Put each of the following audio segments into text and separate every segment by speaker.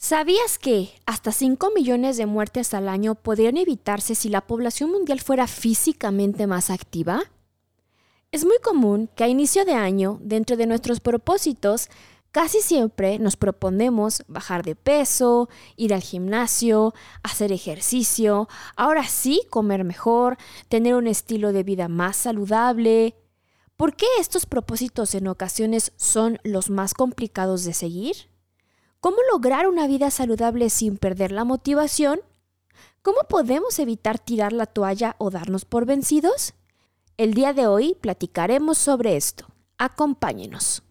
Speaker 1: ¿Sabías que hasta 5 millones de muertes al año podrían evitarse si la población mundial fuera físicamente más activa? Es muy común que a inicio de año, dentro de nuestros propósitos, casi siempre nos proponemos bajar de peso, ir al gimnasio, hacer ejercicio, ahora sí comer mejor, tener un estilo de vida más saludable. ¿Por qué estos propósitos en ocasiones son los más complicados de seguir? ¿Cómo lograr una vida saludable sin perder la motivación? ¿Cómo podemos evitar tirar la toalla o darnos por vencidos? El día de hoy platicaremos sobre esto. Acompáñenos.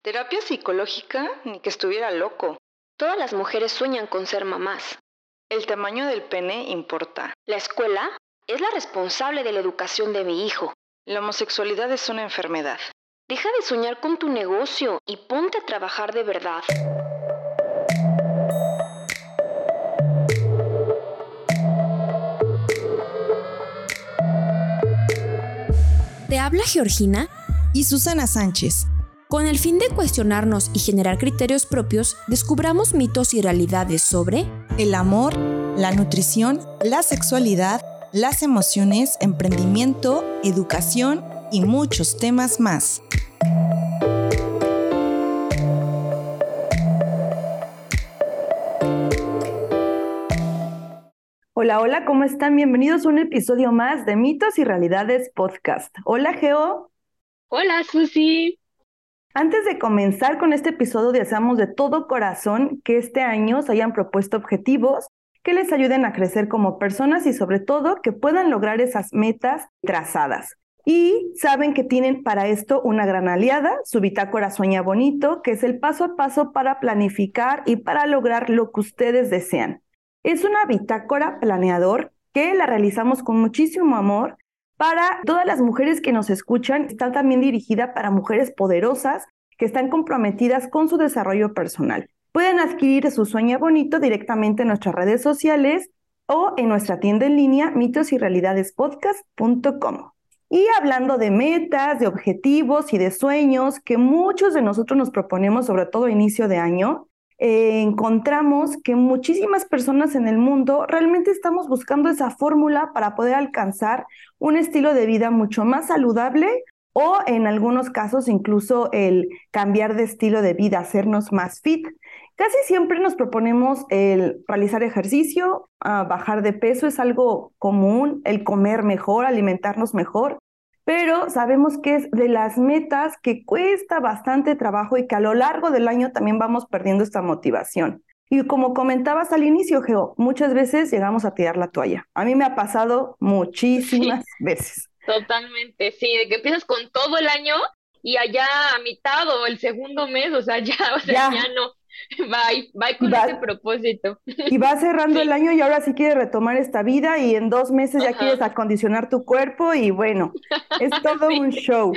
Speaker 2: Terapia psicológica, ni que estuviera loco.
Speaker 3: Todas las mujeres sueñan con ser mamás.
Speaker 2: El tamaño del pene importa.
Speaker 3: La escuela es la responsable de la educación de mi hijo.
Speaker 2: La homosexualidad es una enfermedad.
Speaker 3: Deja de soñar con tu negocio y ponte a trabajar de verdad.
Speaker 1: Te habla Georgina
Speaker 4: y Susana Sánchez.
Speaker 1: Con el fin de cuestionarnos y generar criterios propios, descubramos mitos y realidades sobre
Speaker 4: el amor, la nutrición, la sexualidad, las emociones, emprendimiento, educación y muchos temas más.
Speaker 2: Hola, hola, ¿cómo están? Bienvenidos a un episodio más de Mitos y Realidades Podcast. Hola, Geo.
Speaker 5: Hola, Susi.
Speaker 2: Antes de comenzar con este episodio, deseamos de todo corazón que este año se hayan propuesto objetivos que les ayuden a crecer como personas y sobre todo que puedan lograr esas metas trazadas. Y saben que tienen para esto una gran aliada, su bitácora Sueña Bonito, que es el paso a paso para planificar y para lograr lo que ustedes desean. Es una bitácora planeador que la realizamos con muchísimo amor para todas las mujeres que nos escuchan. Está también dirigida para mujeres poderosas que están comprometidas con su desarrollo personal. Pueden adquirir su sueño bonito directamente en nuestras redes sociales o en nuestra tienda en línea mitosyrrealidadespodcast.com. Y hablando de metas, de objetivos y de sueños que muchos de nosotros nos proponemos, sobre todo a inicio de año, eh, encontramos que muchísimas personas en el mundo realmente estamos buscando esa fórmula para poder alcanzar un estilo de vida mucho más saludable o en algunos casos incluso el cambiar de estilo de vida, hacernos más fit. Casi siempre nos proponemos el realizar ejercicio, ah, bajar de peso es algo común, el comer mejor, alimentarnos mejor, pero sabemos que es de las metas que cuesta bastante trabajo y que a lo largo del año también vamos perdiendo esta motivación. Y como comentabas al inicio, Geo, muchas veces llegamos a tirar la toalla. A mí me ha pasado muchísimas veces.
Speaker 5: Totalmente, sí, de que empiezas con todo el año y allá a mitad o el segundo mes, o sea, ya, o sea, ya no, Bye, bye con ese propósito.
Speaker 2: Y va cerrando el año y ahora sí quieres retomar esta vida y en dos meses ya quieres acondicionar tu cuerpo y bueno, es todo un show.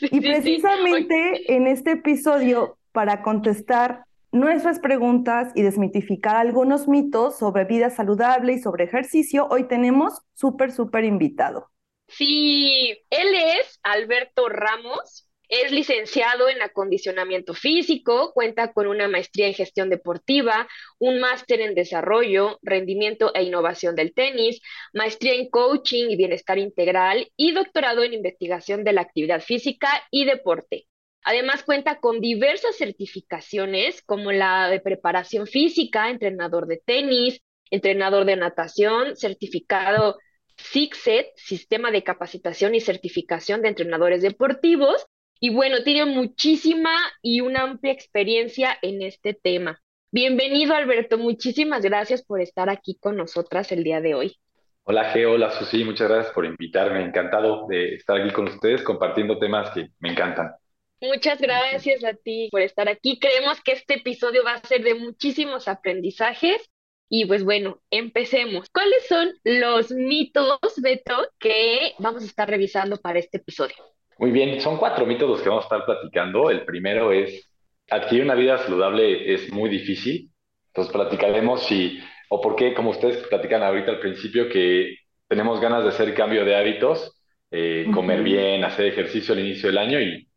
Speaker 2: y precisamente en este episodio, para contestar nuestras preguntas y desmitificar algunos mitos sobre vida saludable y sobre ejercicio, hoy tenemos súper, súper invitado.
Speaker 5: Sí, él es Alberto Ramos, es licenciado en acondicionamiento físico, cuenta con una maestría en gestión deportiva, un máster en desarrollo, rendimiento e innovación del tenis, maestría en coaching y bienestar integral y doctorado en investigación de la actividad física y deporte. Además cuenta con diversas certificaciones como la de preparación física, entrenador de tenis, entrenador de natación, certificado SICSET, Sistema de Capacitación y Certificación de Entrenadores Deportivos, y bueno, tiene muchísima y una amplia experiencia en este tema. Bienvenido, Alberto. Muchísimas gracias por estar aquí con nosotras el día de hoy.
Speaker 6: Hola, Geo. Hola, Susi. Muchas gracias por invitarme. Encantado de estar aquí con ustedes compartiendo temas que me encantan.
Speaker 5: Muchas gracias a ti por estar aquí. Creemos que este episodio va a ser de muchísimos aprendizajes. Y pues bueno, empecemos. ¿Cuáles son los mitos, Beto, que vamos a estar revisando para este episodio?
Speaker 6: Muy bien, son cuatro mitos los que vamos a estar platicando. El primero es, adquirir una vida saludable es muy difícil. Entonces platicaremos si, o por qué, como ustedes platican ahorita al principio, que tenemos ganas de hacer cambio de hábitos, eh, comer bien, hacer ejercicio al inicio del año y,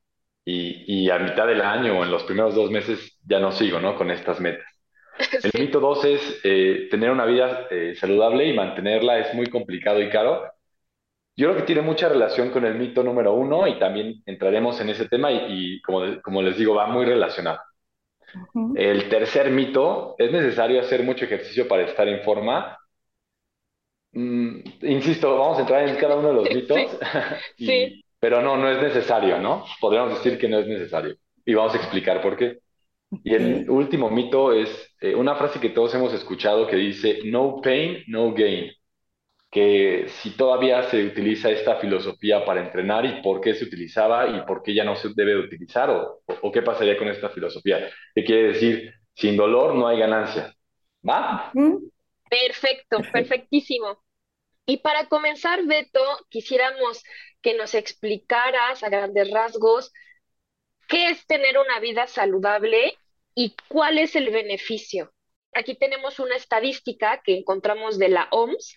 Speaker 6: y, y, a mitad del año o en los primeros dos meses ya no sigo, ¿no? Con estas metas. El mito dos es eh, tener una vida eh, saludable y mantenerla es muy complicado y caro. Yo creo que tiene mucha relación con el mito número uno y también entraremos en ese tema y, como, como les digo, va muy relacionado. El tercer mito, ¿es necesario hacer mucho ejercicio para estar en forma? Mm, insisto, vamos a entrar en cada uno de los mitos,
Speaker 5: sí.
Speaker 6: pero no, no es necesario, ¿no? Podríamos decir que no es necesario y vamos a explicar por qué. Y el último mito es eh, una frase que todos hemos escuchado que dice, no pain, no gain que si todavía se utiliza esta filosofía para entrenar y por qué se utilizaba y por qué ya no se debe utilizar o, o, qué pasaría con esta filosofía. ¿Qué quiere decir? Sin dolor no hay ganancia. ¿Va?
Speaker 5: Perfecto, perfectísimo. Y para comenzar, Beto, quisiéramos que nos explicaras a grandes rasgos qué es tener una vida saludable y cuál es el beneficio. Aquí tenemos una estadística que encontramos de la OMS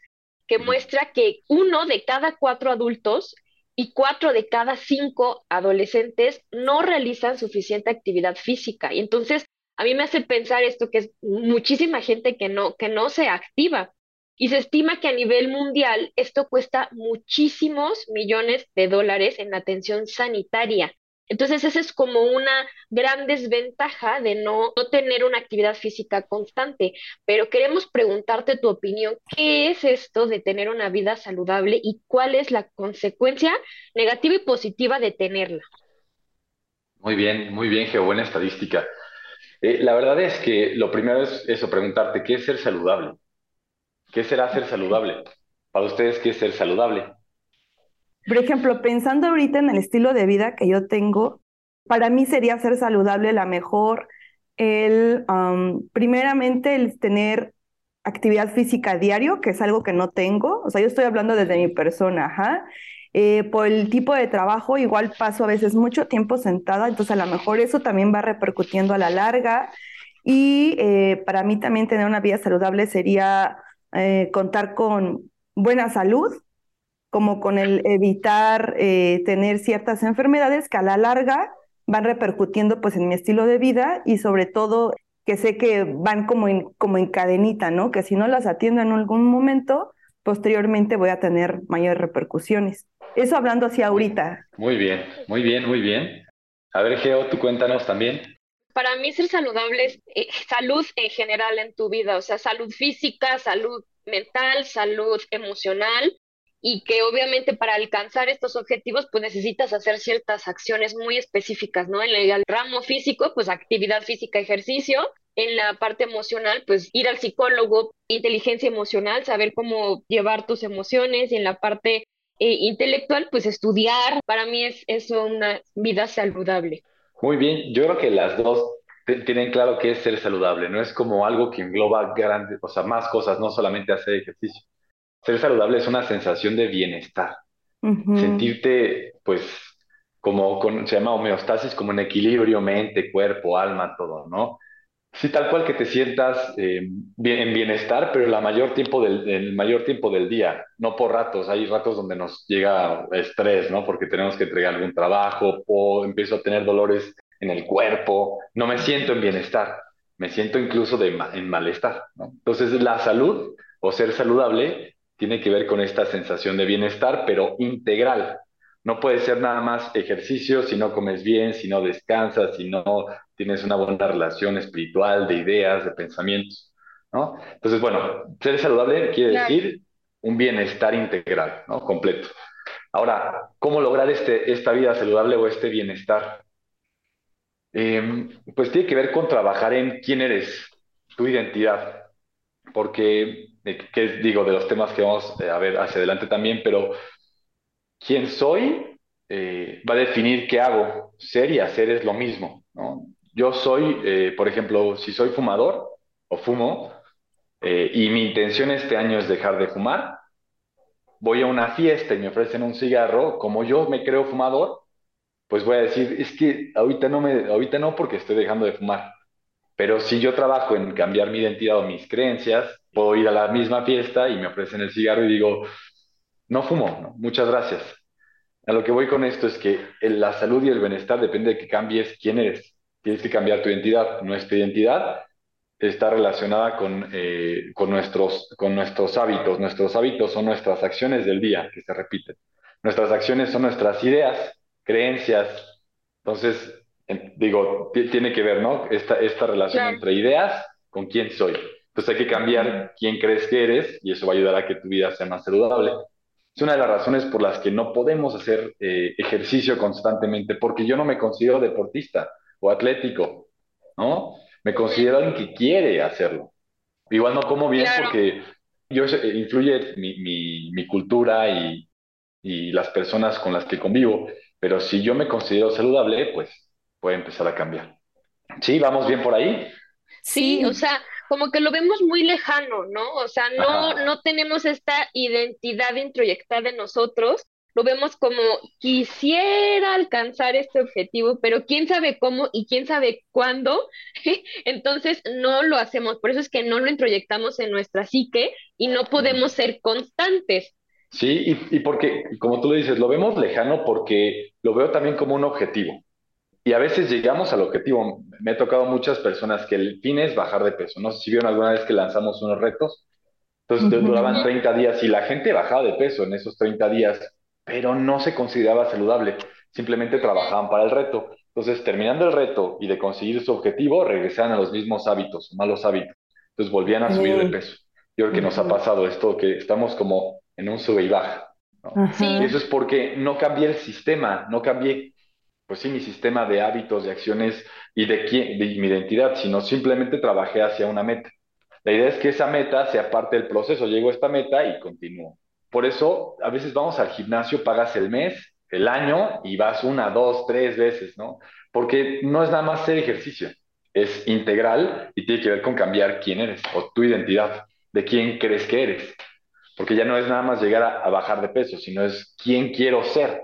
Speaker 5: que muestra que uno de cada cuatro adultos y cuatro de cada cinco adolescentes no realizan suficiente actividad física. Y entonces a mí me hace pensar esto que es muchísima gente que no, que no se activa. Y se estima que a nivel mundial esto cuesta muchísimos millones de dólares en atención sanitaria. Entonces, esa es como una gran desventaja de no, tener una actividad física constante. Pero queremos preguntarte tu opinión. ¿Qué es esto de tener una vida saludable y cuál es la consecuencia negativa y positiva de tenerla?
Speaker 6: Muy bien, muy bien, Geo, buena estadística. Eh, la verdad es que lo primero es eso, preguntarte, ¿qué es ser saludable? ¿Qué será ser saludable? Para ustedes, ¿qué es ser saludable?
Speaker 2: Por ejemplo, pensando ahorita en el estilo de vida que yo tengo, para mí sería ser saludable la mejor, el, primeramente, el tener actividad física diario, que es algo que no tengo, o sea, yo estoy hablando desde mi persona, ajá. Eh, por el tipo de trabajo, igual paso a veces mucho tiempo sentada, entonces a lo mejor eso también va repercutiendo a la larga. Y eh, para mí también tener una vida saludable sería eh, contar con buena salud, como con el evitar eh, tener ciertas enfermedades que a la larga van repercutiendo pues en mi estilo de vida y sobre todo que sé que van como en, como en cadenita, ¿no? Que si no las atiendo en algún momento, posteriormente voy a tener mayores repercusiones. Eso hablando así ahorita.
Speaker 6: Muy bien, muy bien, muy bien. A ver, Geo, tú cuéntanos también.
Speaker 5: Para mí ser saludable es eh, salud en general en tu vida, o sea, salud física, salud mental, salud emocional, y que obviamente para alcanzar estos objetivos pues necesitas hacer ciertas acciones muy específicas, ¿no? En el ramo físico, pues actividad física, ejercicio, en la parte emocional, pues ir al psicólogo, inteligencia emocional, saber cómo llevar tus emociones. Y en la parte eh, intelectual, pues estudiar, para mí es eso una vida saludable.
Speaker 6: Muy bien, yo creo que las dos tienen claro que es ser saludable, no es como algo que engloba grandes, o sea, más cosas, no solamente hacer ejercicio ser saludable es una sensación de bienestar. Sentirte, pues, como con, se llama homeostasis, como en equilibrio, mente, cuerpo, alma, todo, ¿no? Sí, tal cual que te sientas eh, bien, en bienestar, pero la mayor tiempo del, el mayor tiempo del día, no por ratos. Hay ratos donde nos llega estrés, ¿no? Porque tenemos que entregar algún trabajo o empiezo a tener dolores en el cuerpo. No me siento en bienestar, me siento incluso de, en malestar, ¿no? Entonces, la salud o ser saludable tiene que ver con esta sensación de bienestar, pero integral. No puede ser nada más ejercicio si no comes bien, si no descansas, si no tienes una buena relación espiritual, de ideas, de pensamientos, ¿no? Entonces, bueno, ser saludable quiere decir un bienestar integral, ¿no? Completo. Ahora, ¿cómo lograr este, esta vida saludable o este bienestar? Em, pues tiene que ver con trabajar en quién eres, tu identidad, porque que digo, de los temas que vamos eh, a ver hacia adelante también, pero quién soy eh, va a definir qué hago. Ser y hacer es lo mismo, ¿no? Yo soy, eh, por ejemplo, si soy fumador o fumo, y mi intención este año es dejar de fumar, voy a una fiesta y me ofrecen un cigarro, como yo me creo fumador, pues voy a decir, es que ahorita no, me, ahorita no porque estoy dejando de fumar. Pero si yo trabajo en cambiar mi identidad o mis creencias, puedo ir a la misma fiesta y me ofrecen el cigarro y digo, no fumo, muchas gracias. A lo que voy con esto es que la salud y el bienestar depende de que cambies quién eres. Tienes que cambiar tu identidad. Nuestra identidad está relacionada con, eh, con, nuestros, con nuestros hábitos. Nuestros hábitos son nuestras acciones del día que se repiten. Nuestras acciones son nuestras ideas, creencias. Entonces, digo, tiene que ver, ¿no? Esta, esta relación entre ideas con quién soy. Entonces hay que cambiar quién crees que eres y eso va a ayudar a que tu vida sea más saludable. Es una de las razones por las que no podemos hacer eh, ejercicio constantemente, porque yo no me considero deportista o atlético, ¿no? Me considero alguien que quiere hacerlo. Igual no como bien porque yo eh, influye mi, mi, mi cultura y, y las personas con las que convivo, pero si yo me considero saludable, pues puede empezar a cambiar. Sí, vamos bien por ahí.
Speaker 5: Sí, o sea, como que lo vemos muy lejano, ¿no? O sea, no, no tenemos esta identidad introyectada en nosotros, lo vemos como quisiera alcanzar este objetivo, pero quién sabe cómo y quién sabe cuándo, entonces no lo hacemos, por eso es que no lo introyectamos en nuestra psique y no podemos ser constantes.
Speaker 6: Sí, y, y porque, como tú lo dices, lo vemos lejano porque lo veo también como un objetivo. Y a veces llegamos al objetivo. Me ha tocado muchas personas que el fin es bajar de peso. No sé si vieron alguna vez que lanzamos unos retos. Entonces duraban 30 días y la gente bajaba de peso en esos 30 días, pero no se consideraba saludable. Simplemente trabajaban para el reto. Entonces, terminando el reto y de conseguir su objetivo, regresaban a los mismos hábitos, malos hábitos. Entonces volvían a subir de peso. Yo creo que nos ha pasado esto, que estamos como en un sube y baja. Y eso es porque no cambié el sistema, no cambié pues sí, mi sistema de hábitos, de acciones y de, mi identidad, sino simplemente trabajé hacia una meta. La idea es que esa meta sea parte del proceso. Llego a esta meta y continúo. Por eso, a veces vamos al gimnasio, pagas el mes, el año y vas una, dos, tres veces, ¿no? Porque no es nada más hacer ejercicio, es integral y tiene que ver con cambiar quién eres o tu identidad, de quién crees que eres. Porque ya no es nada más llegar a bajar de peso, sino es quién quiero ser.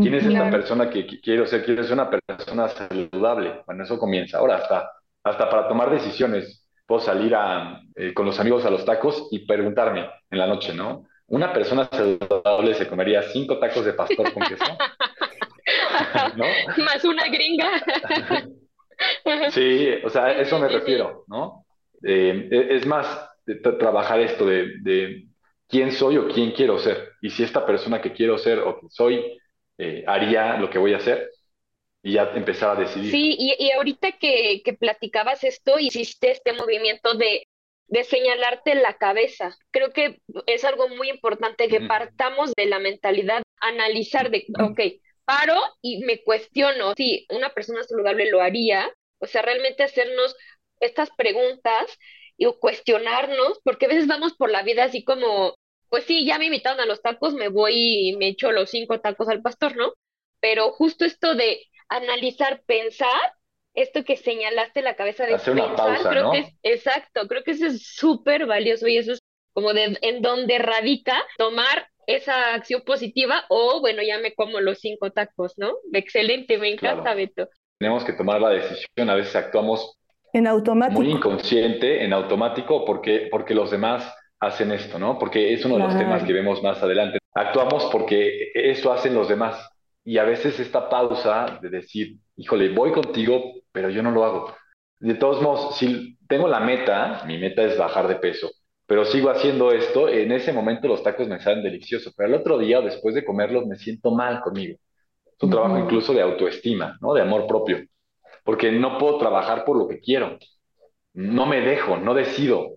Speaker 6: ¿Quién es esta persona que, quiero ser? Quiero ser una persona saludable. Bueno, eso comienza. Ahora hasta, hasta para tomar decisiones. Puedo salir a, eh, con los amigos a los tacos y preguntarme en la noche, ¿no? ¿Una persona saludable se comería cinco tacos de pastor con queso?
Speaker 5: ¿No? Más una gringa.
Speaker 6: sí, o sea, a eso me refiero, ¿no? Eh, e, es más, trabajar esto de, de quién soy o quién quiero ser. Y si esta persona que quiero ser o que soy eh, haría lo que voy a hacer y ya empezar a decidir.
Speaker 5: Sí, y, y ahorita que, que, platicabas esto, hiciste este movimiento de, de señalarte la cabeza. Creo que es algo muy importante que partamos de la mentalidad, analizar de, ok, paro y me cuestiono si una persona saludable lo haría, o sea, realmente hacernos estas preguntas y cuestionarnos, porque a veces vamos por la vida así como pues sí, ya me invitaron a los tacos, me voy y me echo los cinco tacos al pastor, ¿no? Pero justo esto de analizar, pensar, esto que señalaste la cabeza de
Speaker 6: Hacer pensar,
Speaker 5: creo que es exacto, creo que eso es súper valioso y eso es como de en donde radica tomar esa acción positiva o bueno, ya me como los cinco tacos, ¿no? Excelente, me encanta, Beto.
Speaker 6: Tenemos que tomar la decisión, a veces actuamos
Speaker 2: en automático.
Speaker 6: Muy inconsciente, en automático, porque, porque los demás hacen esto, ¿no? Porque es uno de los temas que vemos más adelante. Actuamos porque eso hacen los demás. Y a veces esta pausa de decir, híjole, voy contigo, pero yo no lo hago. De todos modos, si tengo la meta, mi meta es bajar de peso, pero sigo haciendo esto, en ese momento los tacos me salen deliciosos, pero el otro día o después de comerlos me siento mal conmigo. Es un trabajo incluso de autoestima, ¿no? De amor propio, porque no puedo trabajar por lo que quiero. No me dejo, no decido,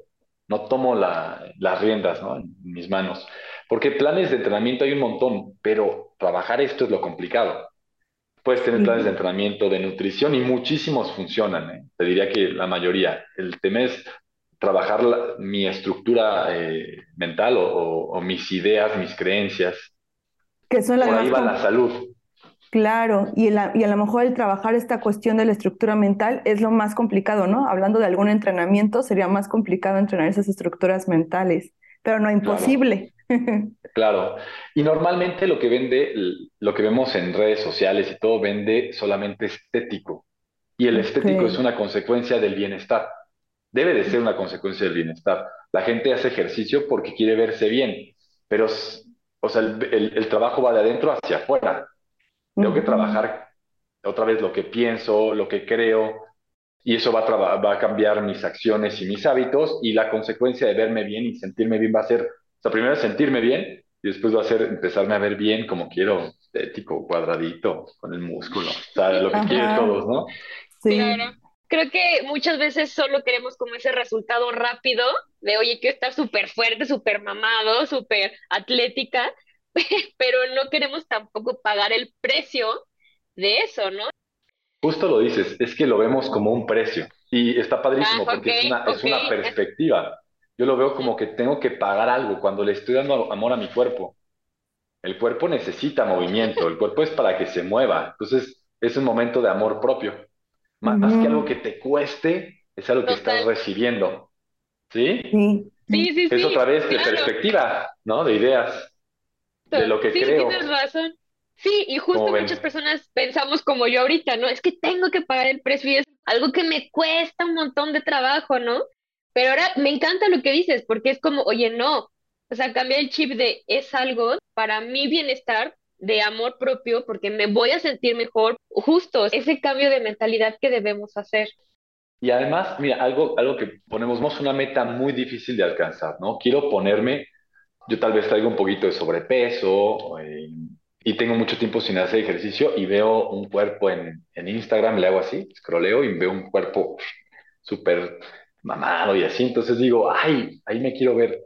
Speaker 6: no tomo las riendas en mis manos. Porque planes de entrenamiento hay un montón, pero trabajar esto es lo complicado. Puedes tener planes de entrenamiento, de nutrición y muchísimos funcionan. ¿eh? Te diría que la mayoría. El tema es trabajar mi estructura eh, mental o, mis ideas, mis creencias.
Speaker 2: Que son las
Speaker 6: Por ahí va la salud.
Speaker 2: Claro, y, a lo mejor el trabajar esta cuestión de la estructura mental es lo más complicado, ¿no? Hablando de algún entrenamiento, sería más complicado entrenar esas estructuras mentales, pero no imposible.
Speaker 6: Claro. Y normalmente lo que vende, lo que vemos en redes sociales y todo vende solamente estético. Y el estético es una consecuencia del bienestar. Debe de ser una consecuencia del bienestar. La gente hace ejercicio porque quiere verse bien, pero o sea, el trabajo va de adentro hacia afuera. Tengo que trabajar otra vez lo que pienso, lo que creo, y eso va a, va a cambiar mis acciones y mis hábitos y la consecuencia de verme bien y sentirme bien va a ser, o sea, primero sentirme bien y después va a ser empezarme a ver bien como quiero, estético, cuadradito, con el músculo, o sea, lo que quieren todos, ¿no?
Speaker 5: Sí. Claro. Creo que muchas veces solo queremos como ese resultado rápido de, oye, quiero estar súper fuerte, súper mamado, súper atlética, pero no queremos tampoco pagar el precio de eso, ¿no?
Speaker 6: Justo lo dices, es que lo vemos como un precio y está padrísimo ah, porque es, una, es una perspectiva. Yo lo veo como que tengo que pagar algo cuando le estoy dando amor a mi cuerpo. El cuerpo necesita movimiento, el cuerpo es para que se mueva. Entonces, es un momento de amor propio. Más, que algo que te cueste, es algo que estás recibiendo. ¿Sí?
Speaker 5: Sí, sí, sí.
Speaker 6: Es otra vez de perspectiva, ¿no? De ideas, de lo que creo.
Speaker 5: Sí, tienes razón. Sí, y justo muchas personas pensamos como yo ahorita, ¿no? Es que tengo que pagar el precio y es algo que me cuesta un montón de trabajo, ¿no? Pero ahora me encanta lo que dices, porque es como, oye, no, o sea, cambiar el chip de es algo para mi bienestar, de amor propio, porque me voy a sentir mejor, justo ese cambio de mentalidad que debemos hacer.
Speaker 6: Y además, mira, algo, algo que ponemos una meta muy difícil de alcanzar, ¿no? Quiero ponerme, yo tal vez traigo un poquito de sobrepeso, eh, y tengo mucho tiempo sin hacer ejercicio y veo un cuerpo en, en Instagram, le hago así, scrolleo y veo un cuerpo súper mamado y así, entonces digo, ay, ahí me quiero ver.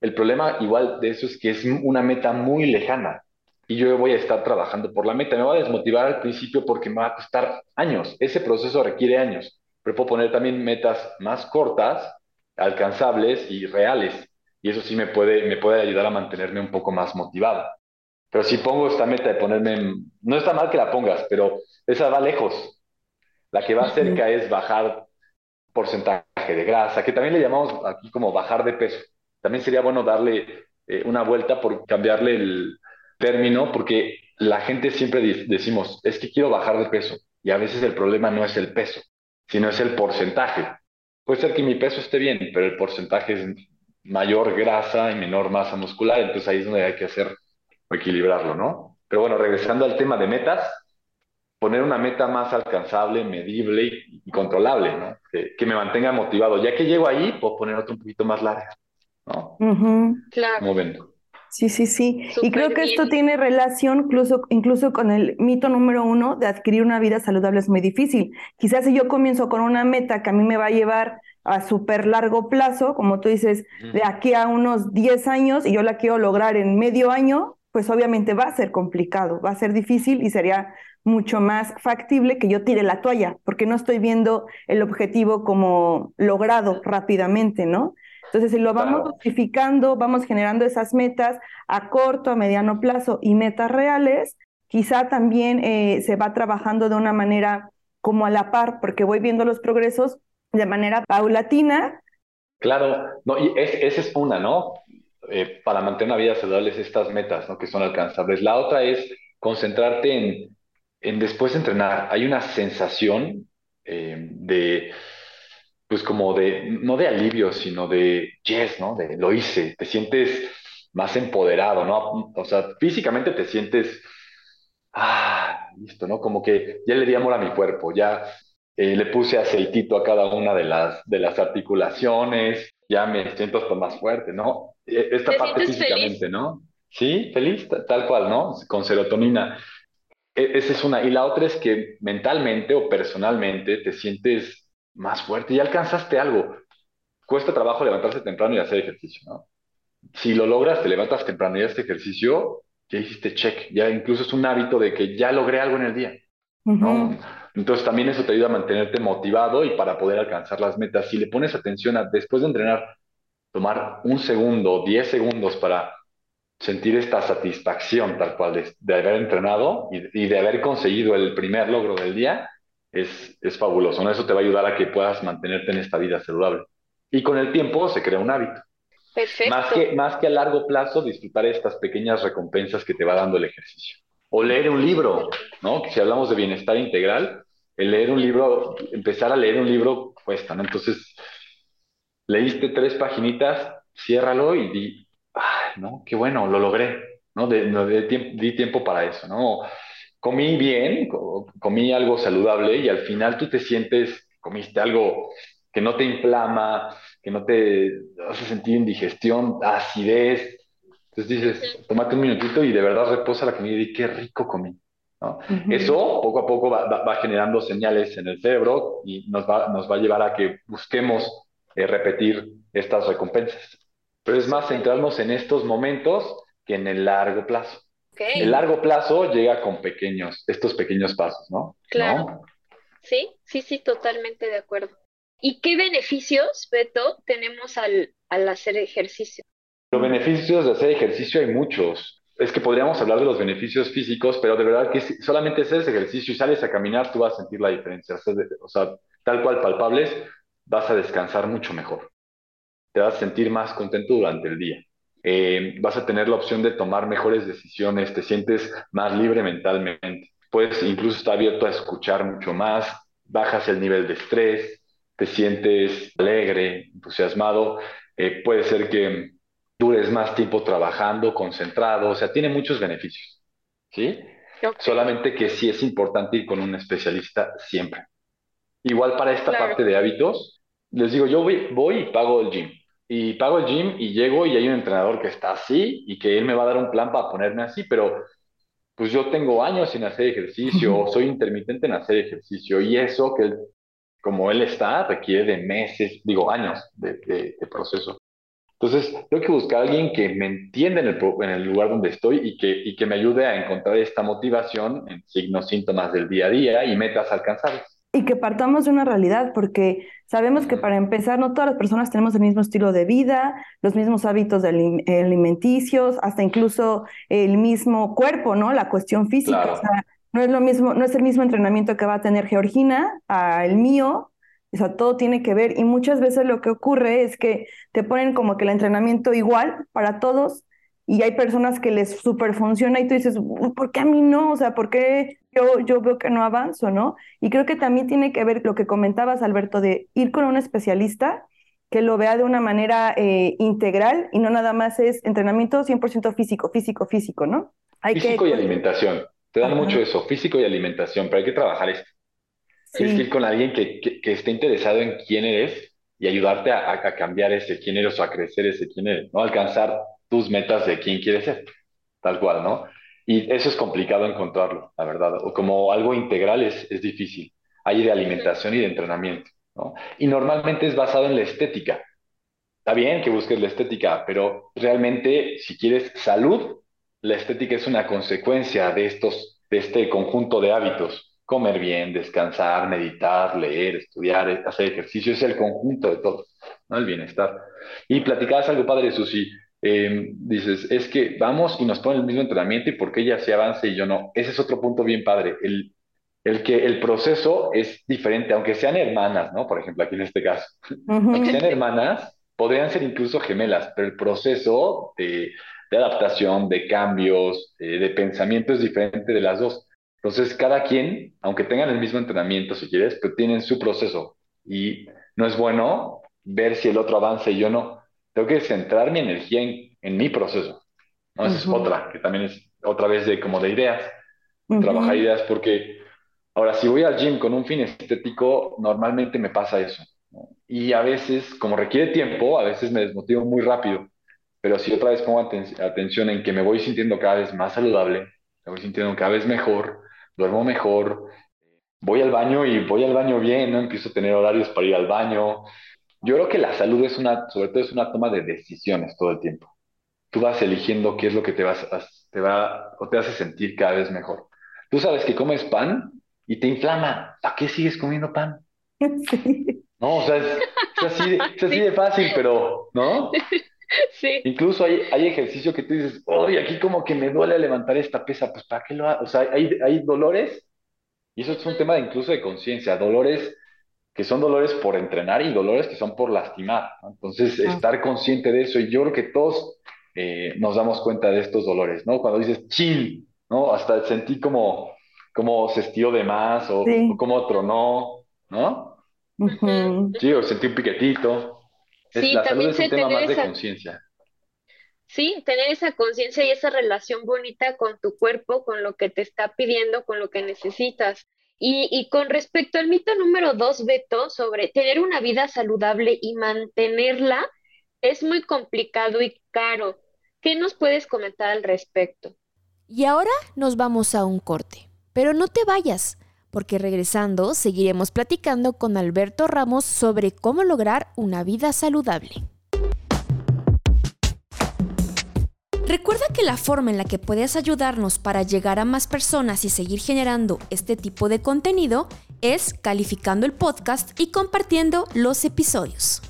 Speaker 6: El problema igual de eso es que es una meta muy lejana y yo voy a estar trabajando por la meta. Me va a desmotivar al principio porque me va a costar años. Ese proceso requiere años, pero puedo poner también metas más cortas, alcanzables y reales. Y eso sí me puede, me puede ayudar a mantenerme un poco más motivado. Pero si pongo esta meta de ponerme, no está mal que la pongas, pero esa va lejos. La que va cerca es bajar porcentaje de grasa, que también le llamamos aquí como bajar de peso. También sería bueno darle eh, una vuelta por cambiarle el término, porque la gente siempre decimos, es que quiero bajar de peso. Y a veces el problema no es el peso, sino es el porcentaje. Puede ser que mi peso esté bien, pero el porcentaje es mayor grasa y menor masa muscular, entonces ahí es donde hay que hacer equilibrarlo, ¿no? Pero bueno, regresando al tema de metas, poner una meta más alcanzable, medible y, controlable, ¿no? Que, me mantenga motivado. Ya que llego ahí, puedo poner otro un poquito más larga, ¿no?
Speaker 5: Claro.
Speaker 2: Sí, sí, sí. y creo que esto tiene relación incluso, incluso con el mito número uno de adquirir una vida saludable es muy difícil. Quizás si yo comienzo con una meta que a mí me va a llevar a súper largo plazo, como tú dices, de aquí a unos 10 años y yo la quiero lograr en medio año, pues obviamente va a ser complicado, va a ser difícil y sería mucho más factible que yo tire la toalla, porque no estoy viendo el objetivo como logrado rápidamente, ¿no? Entonces, si lo vamos justificando, vamos generando esas metas a corto, a mediano plazo y metas reales, quizá también eh, se va trabajando de una manera como a la par, porque voy viendo los progresos de manera paulatina.
Speaker 6: Claro, no, y esa es una, ¿no? Eh, para mantener una vida saludable estas metas, ¿no? Que son alcanzables. La otra es concentrarte en, en después de entrenar. Hay una sensación eh, de, pues como de, no de alivio, sino de yes, ¿no? De lo hice. Te sientes más empoderado, ¿no? O sea, físicamente te sientes, ah, listo, ¿no? Como que ya le di amor a mi cuerpo, ya eh, le puse aceitito a cada una de las, de las articulaciones, ya me siento hasta más fuerte, ¿no? E, esta parte físicamente, ¿no? Sí, feliz, tal cual, ¿no? Con serotonina. E, esa es una. Y la otra es que mentalmente o personalmente te sientes más fuerte y alcanzaste algo. Cuesta trabajo levantarse temprano y hacer ejercicio, ¿no? Si lo logras, te levantas temprano y haces ejercicio, ya hiciste check. Ya incluso es un hábito de que ya logré algo en el día, ¿no? Entonces también eso te ayuda a mantenerte motivado y para poder alcanzar las metas. Si le pones atención a después de entrenar, tomar un segundo, diez segundos para sentir esta satisfacción tal cual de, haber entrenado y, de haber conseguido el primer logro del día, es, es fabuloso. ¿no? Eso te va a ayudar a que puedas mantenerte en esta vida saludable. Y con el tiempo se crea un hábito.
Speaker 5: Perfecto.
Speaker 6: Más que, más que a largo plazo, disfrutar estas pequeñas recompensas que te va dando el ejercicio. O leer un libro, ¿no? Si hablamos de bienestar integral, el leer un libro, empezar a leer un libro cuesta, ¿no? Entonces, leíste tres paginitas, ciérralo y di, ay, ¿no? Qué bueno, lo logré, ¿no? De, di tiempo para eso, ¿no? Comí bien, comí algo saludable y al final tú te sientes comiste algo que no te inflama, que no te hace sentir indigestión, acidez. Entonces dices, tómate un minutito y de verdad reposa la comida y qué rico comí. ¿no? Eso poco a poco va, va, generando señales en el cerebro y nos va, nos va a llevar a que busquemos eh, repetir estas recompensas. Pero es más centrarnos en estos momentos que en el largo plazo. El largo plazo llega con pequeños, estos pequeños pasos, ¿no?
Speaker 5: Claro. Sí, sí, sí, totalmente de acuerdo. ¿Y qué beneficios, Beto, tenemos al, al hacer ejercicio?
Speaker 6: Los beneficios de hacer ejercicio hay muchos. Es que podríamos hablar de los beneficios físicos, pero de verdad que solamente haces ejercicio y sales a caminar, tú vas a sentir la diferencia. O sea, tal cual palpables, vas a descansar mucho mejor. Te vas a sentir más contento durante el día. Eh, vas a tener la opción de tomar mejores decisiones, te sientes más libre mentalmente. Puedes incluso estar abierto a escuchar mucho más, bajas el nivel de estrés, te sientes alegre, entusiasmado. Eh, puede ser que dures más tiempo trabajando, concentrado, o sea, tiene muchos beneficios. ¿Sí? Solamente que sí es importante ir con un especialista siempre. Igual para esta parte de hábitos, les digo, yo voy, voy y pago el gym y pago el gym y llego y hay un entrenador que está así y que él me va a dar un plan para ponerme así, pero pues yo tengo años sin hacer ejercicio, soy intermitente en hacer ejercicio y eso que él, como él está requiere de meses, digo años de, de, proceso. Entonces, tengo que buscar a alguien que me entienda en el, en el lugar donde estoy y que, y que me ayude a encontrar esta motivación en signos, síntomas del día a día y metas alcanzables.
Speaker 2: Y que partamos de una realidad, porque sabemos que para empezar, no todas las personas tenemos el mismo estilo de vida, los mismos hábitos alimenticios, hasta incluso el mismo cuerpo, ¿no? La cuestión física. O sea, no es lo mismo, no es el mismo entrenamiento que va a tener Georgina a el mío. O sea, todo tiene que ver. Y muchas veces lo que ocurre es que te ponen como que el entrenamiento igual para todos, y hay personas que les super funciona y tú dices, ¿por qué a mí no? O sea, ¿por qué yo, yo veo que no avanzo, no? Y creo que también tiene que ver lo que comentabas, Alberto, de ir con un especialista que lo vea de una manera eh, integral y no nada más es entrenamiento 100% físico, físico, físico, ¿no?
Speaker 6: Hay físico y alimentación. Te dan mucho eso, físico y alimentación, pero hay que trabajar esto. Sí. que ir con alguien que, que, esté interesado en quién eres y ayudarte a, a, cambiar ese quién eres o a crecer ese quién eres, ¿no? Alcanzar tus metas de quién quieres ser, tal cual, ¿no? Y eso es complicado encontrarlo, la verdad. O como algo integral es, es difícil. Hay de alimentación y de entrenamiento, ¿no? Y normalmente es basado en la estética. Está bien que busques la estética, pero realmente si quieres salud, la estética es una consecuencia de estos, de este conjunto de hábitos. Comer bien, descansar, meditar, leer, estudiar, hacer ejercicio, es el conjunto de todo, ¿no? El bienestar. Y platicabas algo padre, Susi, Em, dices, es que vamos y nos ponen el mismo entrenamiento y por qué ella se avance y yo no. Ese es otro punto bien padre. El, el que el proceso es diferente, aunque sean hermanas, ¿no? Por ejemplo, aquí en este caso. Aunque sean hermanas, podrían ser incluso gemelas, pero el proceso de, de adaptación, de cambios, eh, de pensamiento es diferente de las dos. Entonces, cada quien, aunque tengan el mismo entrenamiento, si quieres, pero tienen su proceso. Y no es bueno ver si el otro avanza y yo no tengo que centrar mi energía en, en mi proceso. ¿no? Esa es otra, que también es otra vez de como de ideas, trabajar ideas, porque ahora si voy al gym con un fin estético, normalmente me pasa eso. Y a veces, como requiere tiempo, a veces me desmotivo muy rápido. Pero si otra vez pongo atención en que me voy sintiendo cada vez más saludable, me voy sintiendo cada vez mejor, duermo mejor, voy al baño y voy al baño bien, ¿no? Empiezo a tener horarios para ir al baño, yo creo que la salud es una, sobre todo es una toma de decisiones todo el tiempo. Tú vas eligiendo qué es lo que te, vas te va o te hace sentir cada vez mejor. Tú sabes que comes pan y te inflama. ¿Para qué sigues comiendo pan? No, o sea, es, así, de fácil, pero, ¿no?
Speaker 5: Sí.
Speaker 6: Incluso hay, hay ejercicio que tú dices, oye, aquí como que me duele levantar esta pesa, pues ¿para qué lo hago? O sea, hay, hay dolores, y eso es un tema de incluso de conciencia, dolores que son dolores por entrenar y dolores que son por lastimar. Entonces, estar consciente de eso, y yo creo que todos eh, nos damos cuenta de estos dolores, ¿no? Cuando dices chill, ¿no? Hasta sentí como, como se estiró de más o, como tronó, ¿no? Sí, o sentí un piquetito.
Speaker 5: Sí,
Speaker 6: la
Speaker 5: salud
Speaker 6: es un tema más de conciencia.
Speaker 5: Sí, tener esa conciencia y esa relación bonita con tu cuerpo, con lo que te está pidiendo, con lo que necesitas. Y, y con respecto al mito número dos, Beto, sobre tener una vida saludable y mantenerla, es muy complicado y caro. ¿Qué nos puedes comentar al respecto?
Speaker 1: Y ahora nos vamos a un corte. Pero no te vayas, porque regresando seguiremos platicando con Alberto Ramos sobre cómo lograr una vida saludable. Recuerda que la forma en la que puedes ayudarnos para llegar a más personas y seguir generando este tipo de contenido es calificando el podcast y compartiendo los episodios.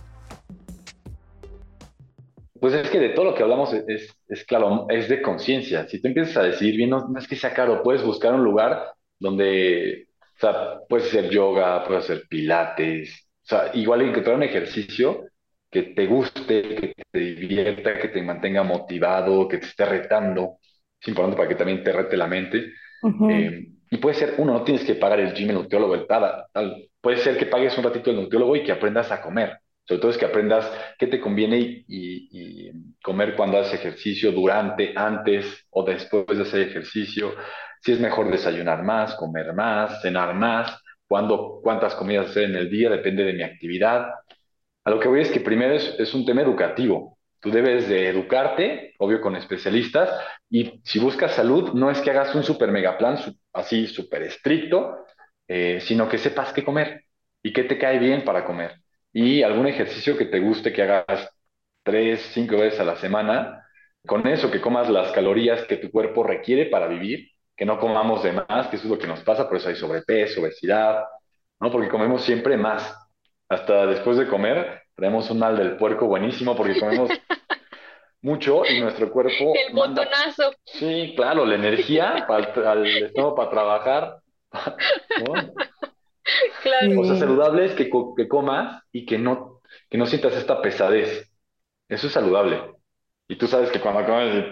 Speaker 6: Pues es que de todo lo que hablamos es, es, claro, es de conciencia. Si tú empiezas a decidir bien, no, es que sea caro, puedes buscar un lugar donde, o sea, puedes hacer yoga, puedes hacer pilates, o sea, igual encontrar un ejercicio que te guste, que te divierta, que te mantenga motivado, que te esté retando. Es importante para que también te rete la mente. Eh, y puede ser, uno, no tienes que pagar el gym, el nutriólogo, el tal, tal. Puede ser que pagues un ratito el nutriólogo y que aprendas a comer. Sobre todo es que aprendas qué te conviene y, y, comer cuando haces ejercicio, durante, antes o después de hacer ejercicio. Si es mejor desayunar más, comer más, cenar más, cuándo, cuántas comidas hacer en el día, depende de mi actividad. A lo que voy es que primero es, un tema educativo. Tú debes de educarte, obvio con especialistas, y si buscas salud, no es que hagas un super mega plan así súper estricto, eh, sino que sepas qué comer y qué te cae bien para comer. Y algún ejercicio que te guste que hagas tres, cinco veces a la semana, con eso que comas las calorías que tu cuerpo requiere para vivir, que no comamos de más, que eso es lo que nos pasa, por eso hay sobrepeso, obesidad, ¿no? Porque comemos siempre más hasta después de comer, tenemos un mal del puerco buenísimo porque comemos mucho y nuestro cuerpo...
Speaker 5: El botonazo.
Speaker 6: Sí, claro, la energía para al estómago para trabajar.
Speaker 5: Claro.
Speaker 6: O sea, saludable es que, que comas y que no, que no sientas esta pesadez. Eso es saludable. Y tú sabes que cuando comes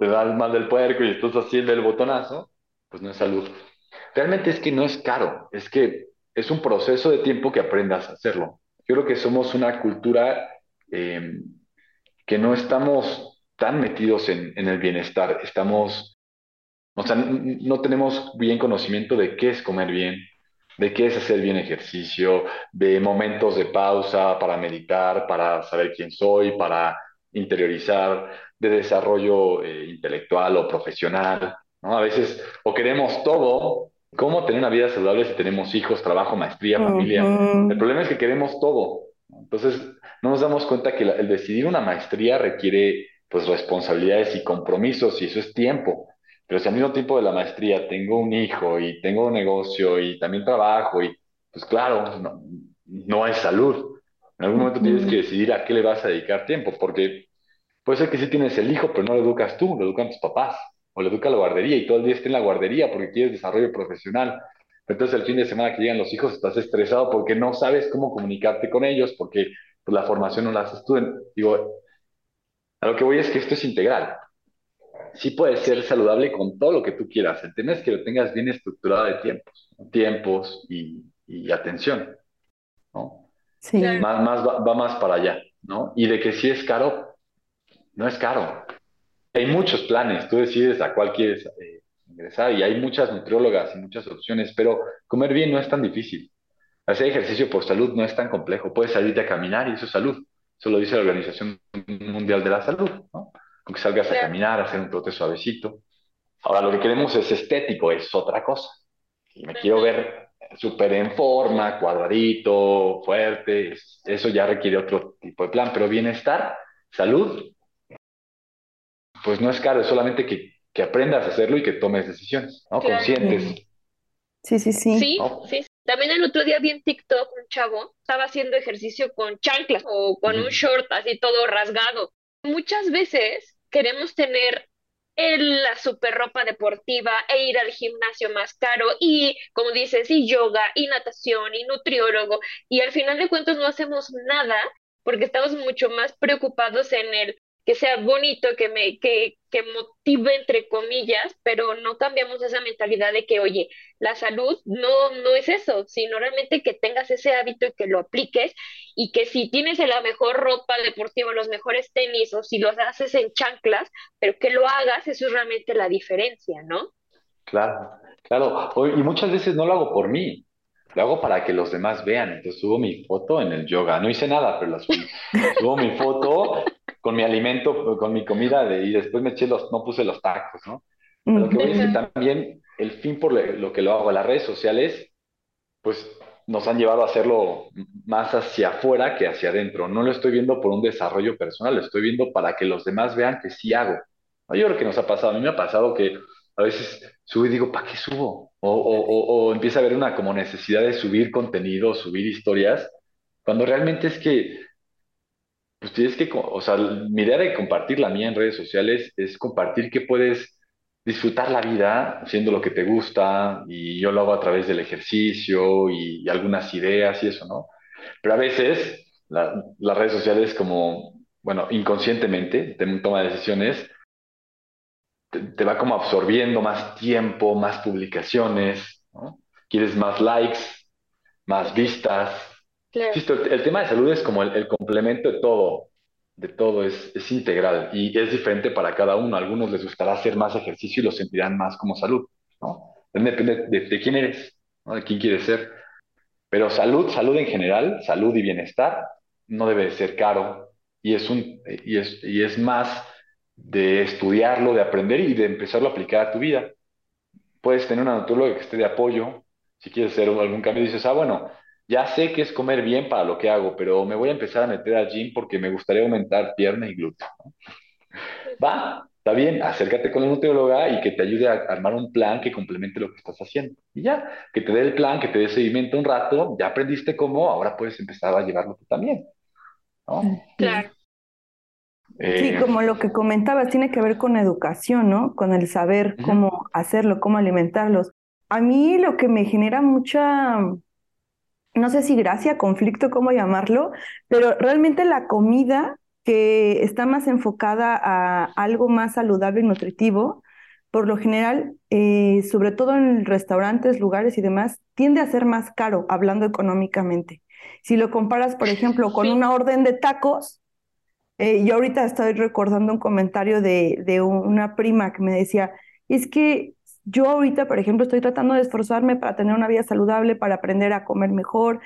Speaker 6: te da el mal del puerco y estás haciendo el botonazo, pues no es salud. Realmente es que no es caro, es que es un proceso de tiempo que aprendas a hacerlo. Yo creo que somos una cultura eh, que no estamos tan metidos en, el bienestar, estamos, o sea, no tenemos bien conocimiento de qué es comer bien, de qué es hacer bien ejercicio, de momentos de pausa para meditar, para saber quién soy, para interiorizar, de desarrollo eh, intelectual o profesional. ¿no? A veces o queremos todo cómo tener una vida saludable si tenemos hijos, trabajo, maestría, familia. El problema es que queremos todo. Entonces, no nos damos cuenta que el decidir una maestría requiere pues responsabilidades y compromisos y eso es tiempo. Pero si al mismo tiempo de la maestría tengo un hijo y tengo un negocio y también trabajo y pues claro, no, no hay salud. En algún momento tienes que decidir a qué le vas a dedicar tiempo, porque puede ser que sí tienes el hijo, pero no lo educas tú, lo educan tus papás o le educa la guardería y todo el día está en la guardería porque quieres desarrollo profesional. Entonces el fin de semana que llegan los hijos estás estresado porque no sabes cómo comunicarte con ellos, porque pues, la formación no la haces tú. Digo, a lo que voy es que esto es integral. Sí puede ser saludable con todo lo que tú quieras. El tema es que lo tengas bien estructurado de tiempos, tiempos y, y atención. ¿no?
Speaker 2: Sí.
Speaker 6: Más, más va, va, más para allá, ¿no? Y de que si es caro, no es caro hay muchos planes, tú decides a cuál quieres eh, ingresar y hay muchas nutriólogas y muchas opciones, pero comer bien no es tan difícil. Hacer ejercicio por salud no es tan complejo. Puedes salirte a caminar y eso es salud. Eso lo dice la Organización Mundial de la Salud, ¿no? Aunque salgas a caminar, a hacer un trote suavecito. Ahora, lo que queremos es estético, es otra cosa. Y me quiero ver súper en forma, cuadradito, fuerte, eso ya requiere otro tipo de plan, pero bienestar, salud, pues no es caro, es solamente que, que aprendas a hacerlo y que tomes decisiones, ¿no? Conscientes.
Speaker 2: Sí, sí, sí.
Speaker 5: Sí, sí. También el otro día vi en TikTok un chavo, estaba haciendo ejercicio con chanclas o con un short así todo rasgado. Muchas veces queremos tener el, la super ropa deportiva e ir al gimnasio más caro y, como dices, y yoga, y natación, y nutriólogo, y al final de cuentas no hacemos nada porque estamos mucho más preocupados en el que sea bonito, que me, que, que motive entre comillas, pero no cambiamos esa mentalidad de que, oye, la salud no, no es eso, sino realmente que tengas ese hábito y que lo apliques y que si tienes la mejor ropa deportiva, los mejores tenis o si los haces en chanclas, pero que lo hagas, eso es realmente la diferencia, ¿no?
Speaker 6: Claro, claro. Y muchas veces no lo hago por mí, lo hago para que los demás vean. Entonces subo mi foto en el yoga. No hice nada, pero la subí. Subo mi foto con mi alimento, con mi comida de, y después me eché los, no puse los tacos, ¿no? lo que voy es que también el fin por lo que lo hago, las redes sociales, pues nos han llevado a hacerlo más hacia afuera que hacia adentro. No lo estoy viendo por un desarrollo personal, lo estoy viendo para que los demás vean que sí hago. Yo creo que nos ha pasado, a mí me ha pasado que a veces subo y digo, ¿para qué subo? O, o, o, empieza a haber una como necesidad de subir contenido, subir historias, cuando realmente es que, pues tienes que, o sea, mi idea de compartir la mía en redes sociales es compartir que puedes disfrutar la vida haciendo lo que te gusta y yo lo hago a través del ejercicio y, algunas ideas y eso, ¿no? Pero a veces las redes sociales como, bueno, inconscientemente, te toma decisiones, te, va como absorbiendo más tiempo, más publicaciones, ¿no? Quieres más likes, más vistas. El, tema de salud es como el complemento de todo de todo es, es, integral y es diferente para cada uno. A algunos les gustará hacer más ejercicio y lo sentirán más como salud, ¿no? Depende de, quién eres. De quién quieres ser. Pero salud, salud en general, salud y bienestar, no debe ser caro y es, un, y es, y es más de estudiarlo, de aprender y de empezarlo a aplicar a tu vida. Puedes tener una nutrióloga que esté de apoyo. Si quieres hacer algún cambio, dices, ah, bueno, ya sé que es comer bien para lo que hago, pero me voy a empezar a meter al gym porque me gustaría aumentar pierna y glúteo. Va, está bien, acércate con la nutrióloga y que te ayude a armar un plan que complemente lo que estás haciendo. Y ya, que te dé el plan, que te dé seguimiento un rato, ya aprendiste cómo, ahora puedes empezar a llevarlo tú también.
Speaker 5: Claro.
Speaker 2: Eh, sí, como lo que comentabas, tiene que ver con educación, ¿no? Con el saber cómo hacerlo, cómo alimentarlos. A mí lo que me genera mucha no sé si gracia, conflicto, cómo llamarlo, pero realmente la comida que está más enfocada a algo más saludable y nutritivo, por lo general, eh, sobre todo en restaurantes, lugares y demás, tiende a ser más caro hablando económicamente. Si lo comparas, por ejemplo, con una orden de tacos, eh, yo ahorita estoy recordando un comentario de, de una prima que me decía, es que yo ahorita, por ejemplo, estoy tratando de esforzarme para tener una vida saludable, para aprender a comer mejor,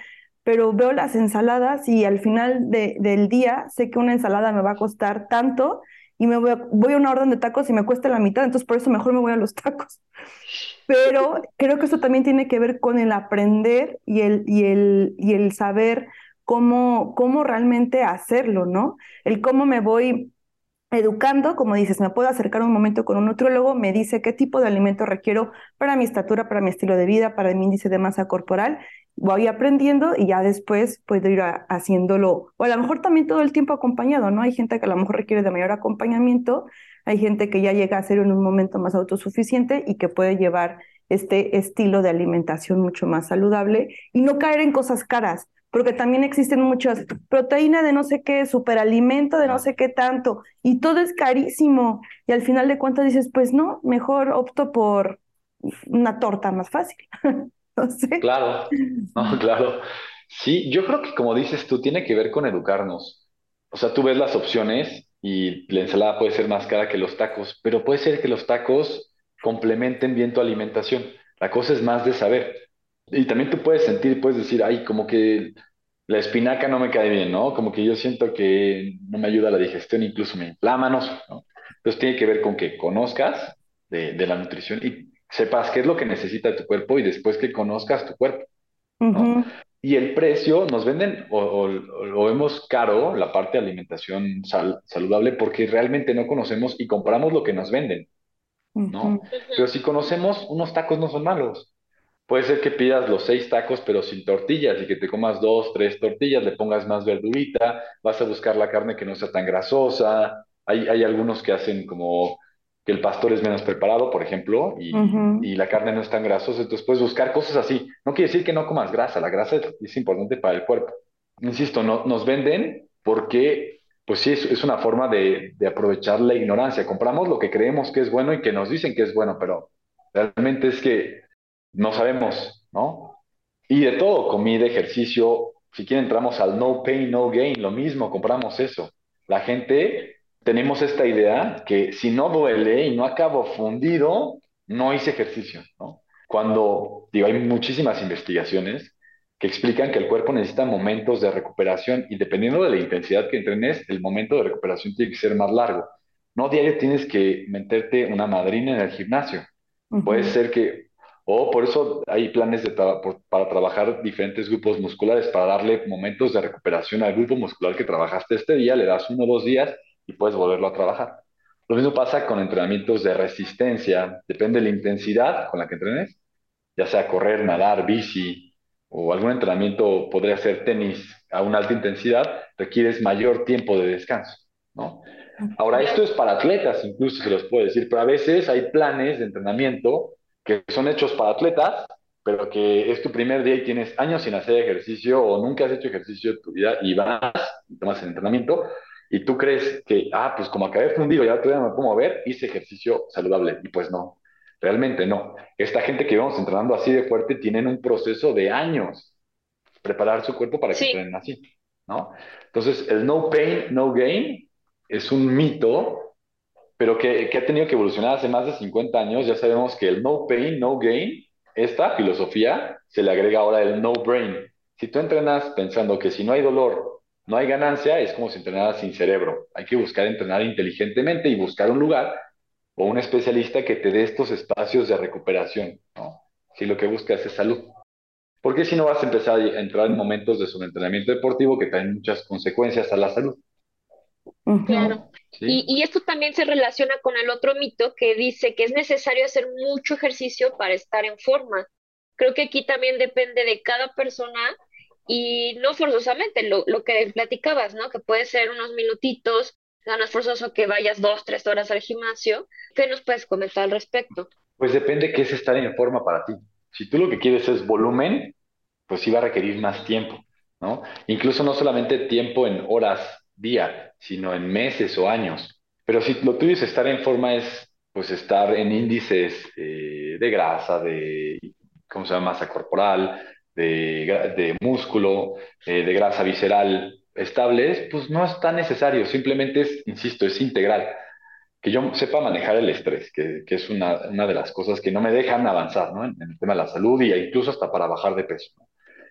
Speaker 2: pero veo las ensaladas y al final del día sé que una ensalada me va a costar tanto y me voy a, una orden de tacos y me cuesta la mitad, entonces por eso mejor me voy a los tacos. Pero creo que eso también tiene que ver con el aprender y el, y el, y el saber cómo, cómo realmente hacerlo, ¿no? El cómo me voy educando, como dices, me puedo acercar un momento con un nutriólogo, me dice qué tipo de alimento requiero para mi estatura, para mi estilo de vida, para mi índice de masa corporal, voy aprendiendo y ya después puedo ir haciéndolo, o a lo mejor también todo el tiempo acompañado, ¿no? Hay gente que a lo mejor requiere de mayor acompañamiento, hay gente que ya llega a ser en un momento más autosuficiente y que puede llevar este estilo de alimentación mucho más saludable y no caer en cosas caras porque también existen muchas proteína de no sé qué, superalimento de no sé qué tanto, y todo es carísimo. Y al final de cuentas dices, pues no, mejor opto por una torta más fácil. no sé.
Speaker 6: Claro, claro. Sí, yo creo que como dices tú, tiene que ver con educarnos. O sea, tú ves las opciones y la ensalada puede ser más cara que los tacos, pero puede ser que los tacos complementen bien tu alimentación. La cosa es más de saber. Y también tú puedes sentir, puedes decir, ay, como que la espinaca no me cae bien, ¿no? Como que yo siento que no me ayuda a la digestión, incluso me inflama, ¿no? Entonces tiene que ver con que conozcas de, la nutrición y sepas qué es lo que necesita tu cuerpo y después que conozcas tu cuerpo, ¿no? Y el precio, nos venden o, lo vemos caro la parte de alimentación saludable porque realmente no conocemos y compramos lo que nos venden, ¿no? Pero si conocemos, unos tacos no son malos. Puede ser que pidas los seis tacos pero sin tortillas y que te comas dos, tres tortillas, le pongas más verdurita, vas a buscar la carne que no sea tan grasosa. Hay, hay algunos que hacen como que el pastor es menos preparado, por ejemplo, y, y, la carne no es tan grasosa, entonces puedes buscar cosas así. No quiere decir que no comas grasa, la grasa es, importante para el cuerpo. Insisto, no, nos venden porque, pues sí, es, es una forma de, de aprovechar la ignorancia. Compramos lo que creemos que es bueno y que nos dicen que es bueno, pero realmente es que no sabemos, ¿no? Y de todo, comida, ejercicio, si quieren entramos al no pain, no gain, lo mismo, compramos eso. La gente, tenemos esta idea que si no duele y no acabo fundido, no hice ejercicio, ¿no? Cuando, digo, hay muchísimas investigaciones que explican que el cuerpo necesita momentos de recuperación y dependiendo de la intensidad que entrenes, el momento de recuperación tiene que ser más largo. No diario tienes que meterte una madrina en el gimnasio. Puede ser que, o por eso hay planes de para trabajar diferentes grupos musculares, para darle momentos de recuperación al grupo muscular que trabajaste este día, le das uno o dos días y puedes volverlo a trabajar. Lo mismo pasa con entrenamientos de resistencia, depende de la intensidad con la que entrenes, ya sea correr, nadar, bici o algún entrenamiento, podría ser tenis a una alta intensidad, requieres mayor tiempo de descanso, ¿no? Ahora, esto es para atletas, incluso se los puedo decir, pero a veces hay planes de entrenamiento que son hechos para atletas, pero que es tu primer día y tienes años sin hacer ejercicio o nunca has hecho ejercicio en tu vida y vas y tomas el entrenamiento y tú crees que, ah, pues como acabé fundido, ya todavía me puedo mover, hice ejercicio saludable. Y pues no, realmente no. Esta gente que vamos entrenando así de fuerte tienen un proceso de años preparar su cuerpo para que entrenen así, ¿no? Entonces, el no pain, no gain es un mito, pero que, ha tenido que evolucionar hace más de 50 años. Ya sabemos que el no pain, no gain, esta filosofía se le agrega ahora el no brain. Si tú entrenas pensando que si no hay dolor no hay ganancia, es como si entrenaras sin cerebro. Hay que buscar entrenar inteligentemente y buscar un lugar o un especialista que te dé estos espacios de recuperación. Si lo que buscas es salud. Porque si no vas a empezar a entrar en momentos de subentrenamiento deportivo que traen muchas consecuencias a la salud.
Speaker 5: Claro. Y, y, esto también se relaciona con el otro mito que dice que es necesario hacer mucho ejercicio para estar en forma. Creo que aquí también depende de cada persona y no forzosamente lo, lo que platicabas, ¿no? Que puede ser unos minutitos, no es forzoso que vayas dos, tres horas al gimnasio. ¿Qué nos puedes comentar al respecto?
Speaker 6: Pues depende qué es estar en forma para ti. Si tú lo que quieres es volumen, pues sí va a requerir más tiempo, ¿no? Incluso no solamente tiempo en horas día, sino en meses o años. Pero si lo tuyo es estar en forma es pues estar en índices eh, de grasa, de, ¿cómo se llama? Masa corporal, de, músculo, eh, de grasa visceral estables, pues no es tan necesario, simplemente es, insisto, es integral. Que yo sepa manejar el estrés, que, que es una, una, de las cosas que no me dejan avanzar ¿no? en, el tema de la salud y incluso hasta para bajar de peso.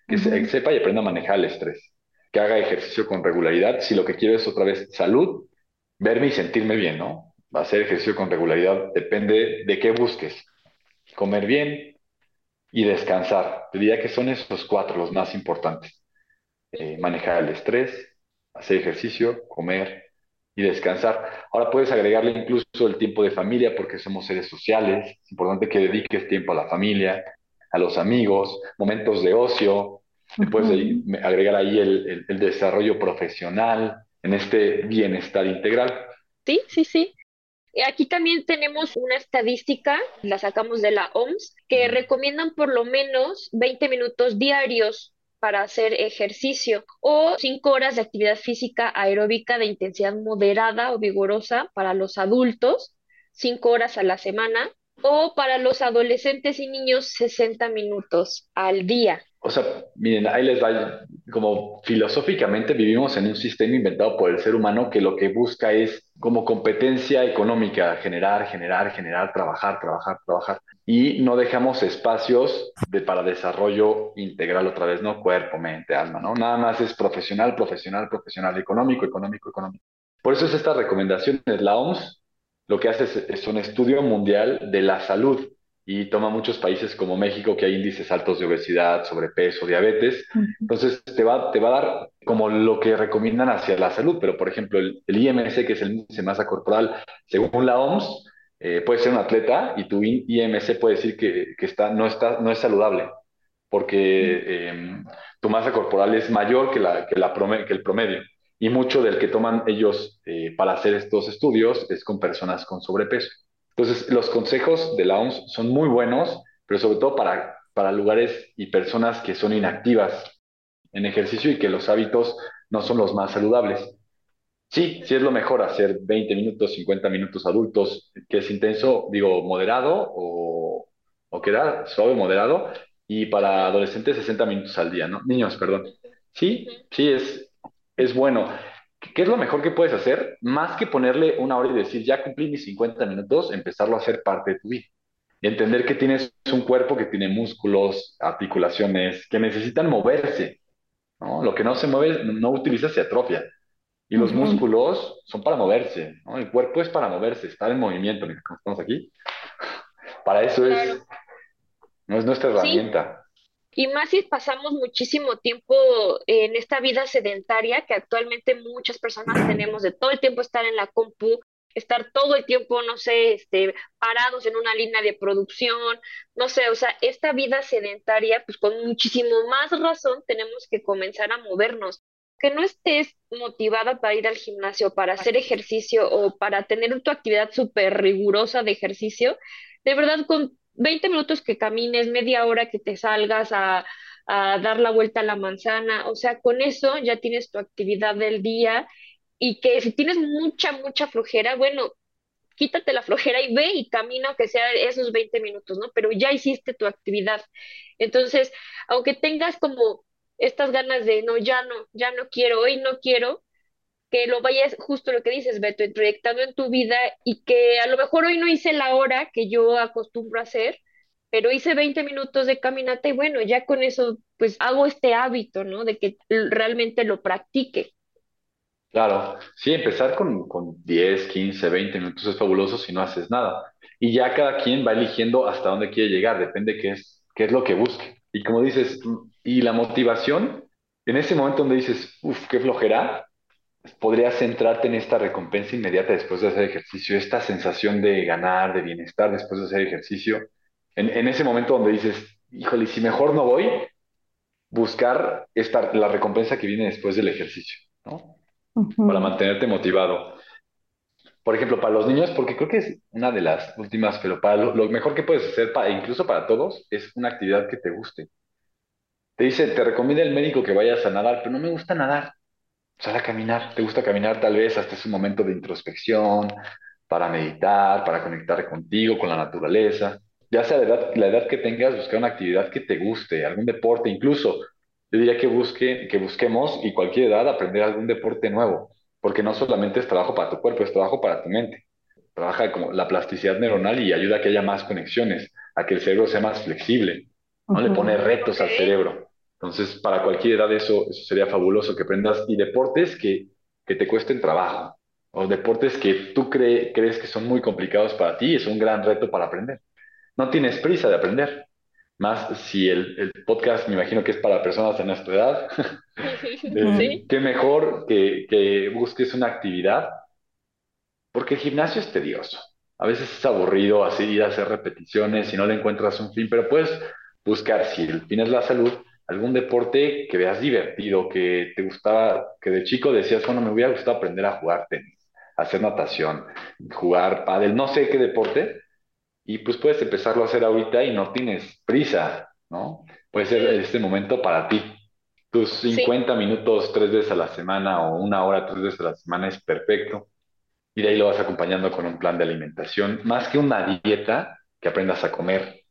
Speaker 6: Que, sepa y aprenda a manejar el estrés, que haga ejercicio con regularidad. Si lo que quiero es otra vez salud, verme y sentirme bien, ¿no? Hacer ejercicio con regularidad depende de qué busques. Comer bien, y descansar. Te diría que son esos cuatro los más importantes. Eh, manejar el estrés, hacer ejercicio, comer y descansar. Ahora puedes agregarle incluso el tiempo de familia porque somos seres sociales. Es importante que dediques tiempo a la familia, a los amigos, momentos de ocio. Puedes agregar ahí el, el desarrollo profesional en este bienestar integral.
Speaker 5: Sí, sí, sí. Aquí también tenemos una estadística, la sacamos de la OMS, que recomiendan por lo menos 20 minutos diarios para hacer ejercicio o 5 horas de actividad física aeróbica de intensidad moderada o vigorosa para los adultos, 5 horas a la semana, o para los adolescentes y niños 60 minutos al día.
Speaker 6: O sea, miren, ahí les va, como filosóficamente vivimos en un sistema inventado por el ser humano que lo que busca es como competencia económica, generar, generar, generar, trabajar, trabajar, trabajar. Y no dejamos espacios de, para desarrollo integral otra vez, ¿no? Cuerpo, mente, alma, ¿no? Nada más es profesional, profesional, profesional, económico, económico, económico. Por eso es esta recomendación de la OMS, lo que hace es un estudio mundial de la salud y toma muchos países como México que hay índices altos de obesidad, sobrepeso, diabetes. Entonces te va, te va a dar como lo que recomiendan hacia la salud, pero por ejemplo el, IMC, que es el índice de masa corporal, según la OMS, eh, puede ser un atleta y tu IMC puede decir que, que está, no, está, no es saludable, porque em, tu masa corporal es mayor que, la, que, la que el promedio. Y mucho del que toman ellos eh, para hacer estos estudios es con personas con sobrepeso. Entonces, los consejos de la OMS son muy buenos, pero sobre todo para, para lugares y personas que son inactivas en ejercicio y que los hábitos no son los más saludables. Sí, sí es lo mejor hacer 20 minutos, 50 minutos adultos, que es intenso, digo, moderado o, o que era suave, moderado, y para adolescentes 60 minutos al día, ¿no? Niños, perdón. Sí, sí, es, es bueno. ¿Qué es lo mejor que puedes hacer? Más que ponerle una hora y decir, ya cumplí mis 50 minutos, empezarlo a hacer parte de tu vida. y entender que tienes un cuerpo que tiene músculos, articulaciones, que necesitan moverse, ¿no? Lo que no se mueve, no utiliza, se atrofia. Y los músculos son para moverse, ¿no? El cuerpo es para moverse, estar en movimiento, mira, estamos aquí. Para eso es, no es nuestra herramienta.
Speaker 5: Y más si pasamos muchísimo tiempo en esta vida sedentaria que actualmente muchas personas tenemos de todo el tiempo estar en la compu, estar todo el tiempo, no sé, este, parados en una línea de producción, no sé, o sea, esta vida sedentaria, pues con muchísimo más razón tenemos que comenzar a movernos. Que no estés motivada para ir al gimnasio, para hacer ejercicio o para tener tu actividad súper rigurosa de ejercicio, de verdad con 20 minutos que camines, media hora que te salgas a, a dar la vuelta a la manzana, o sea, con eso ya tienes tu actividad del día y que si tienes mucha, mucha flojera, bueno, quítate la flojera y ve y camina, aunque sea esos 20 minutos, ¿no? Pero ya hiciste tu actividad. Entonces, aunque tengas como estas ganas de, no, ya no, ya no quiero, hoy no quiero, que lo vayas, justo lo que dices, Beto, proyectando en tu vida y que a lo mejor hoy no hice la hora que yo acostumbro hacer, pero hice 20 minutos de caminata y bueno, ya con eso pues hago este hábito, ¿no? De que realmente lo practique.
Speaker 6: Claro, sí, empezar con, con 10, 15, 20 minutos es fabuloso si no haces nada. Y ya cada quien va eligiendo hasta dónde quiere llegar, depende qué es, qué es lo que busque. Y como dices, y la motivación, en ese momento donde dices, uff, qué flojera, podrías centrarte en esta recompensa inmediata después de hacer ejercicio, esta sensación de ganar, de bienestar después de hacer ejercicio. En, en ese momento donde dices, híjole, si mejor no voy, buscar esta, la recompensa que viene después del ejercicio, ¿no? para mantenerte motivado. Por ejemplo, para los niños, porque creo que es una de las últimas, pero para lo, mejor que puedes hacer, para, incluso para todos, es una actividad que te guste. Te dice, te recomienda el médico que vayas a nadar, pero no me gusta nadar. Sal a caminar. Te gusta caminar tal vez hasta ese momento de introspección, para meditar, para conectar contigo, con la naturaleza. Ya sea la edad, la edad que tengas, buscar una actividad que te guste, algún deporte, incluso yo diría que, busque, que busquemos y cualquier edad aprender algún deporte nuevo, porque no solamente es trabajo para tu cuerpo, es trabajo para tu mente. Trabaja como la plasticidad neuronal y ayuda a que haya más conexiones, a que el cerebro sea más flexible, no le pone retos al cerebro. Entonces, para cualquier edad eso, eso sería fabuloso que aprendas. Y deportes que, que te cuesten trabajo, o deportes que tú crees que son muy complicados para ti, es un gran reto para aprender. No tienes prisa de aprender. Más si el, el, podcast me imagino que es para personas de nuestra edad, eh, qué mejor que, que, busques una actividad, porque el gimnasio es tedioso. A veces es aburrido así ir a hacer repeticiones y no le encuentras un fin, pero puedes buscar, si el fin es la salud, algún deporte que veas divertido, que te gustaba, que de chico decías, bueno, me hubiera gustado aprender a jugar tenis, hacer natación, jugar pádel, no sé qué deporte, y pues puedes empezarlo a hacer ahorita y no tienes prisa, ¿no? Puede ser este momento para ti. Tus 50 minutos tres veces a la semana o una hora tres veces a la semana es perfecto. Y de ahí lo vas acompañando con un plan de alimentación, más que una dieta, que aprendas a comer,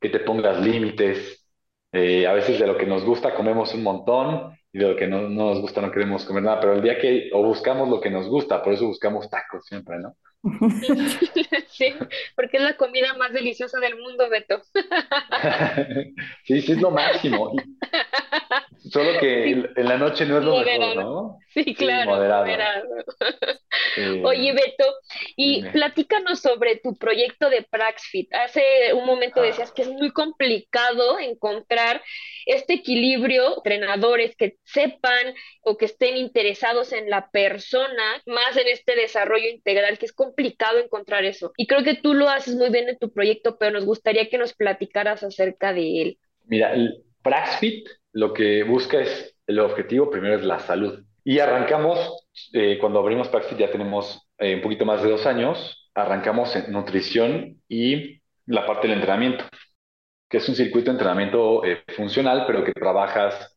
Speaker 6: que te pongas límites. Eh, a veces de lo que nos gusta comemos un montón y de lo que no, no, nos gusta no queremos comer nada, pero el día que o buscamos lo que nos gusta, por eso buscamos tacos siempre, ¿no?
Speaker 5: Sí, porque es la comida más deliciosa del mundo, Beto.
Speaker 6: Sí, sí, es lo máximo. Solo que en la noche no es lo mejor, ¿no?
Speaker 5: Sí, claro, moderado. Eh, Oye, Beto, y platícanos sobre tu proyecto de Praxfit. Hace un momento ah. decías que es muy complicado encontrar este equilibrio, entrenadores que sepan o que estén interesados en la persona, más en este desarrollo integral, que es complicado encontrar eso. Y creo que tú lo haces muy bien en tu proyecto, pero nos gustaría que nos platicaras acerca de él.
Speaker 6: Mira, el Praxfit lo que busca es, el objetivo primero es la salud. Y arrancamos, eh, cuando abrimos Praxfit ya tenemos eh, un poquito más de dos años, arrancamos en nutrición y la parte del entrenamiento que es un circuito de entrenamiento eh, funcional, pero que trabajas,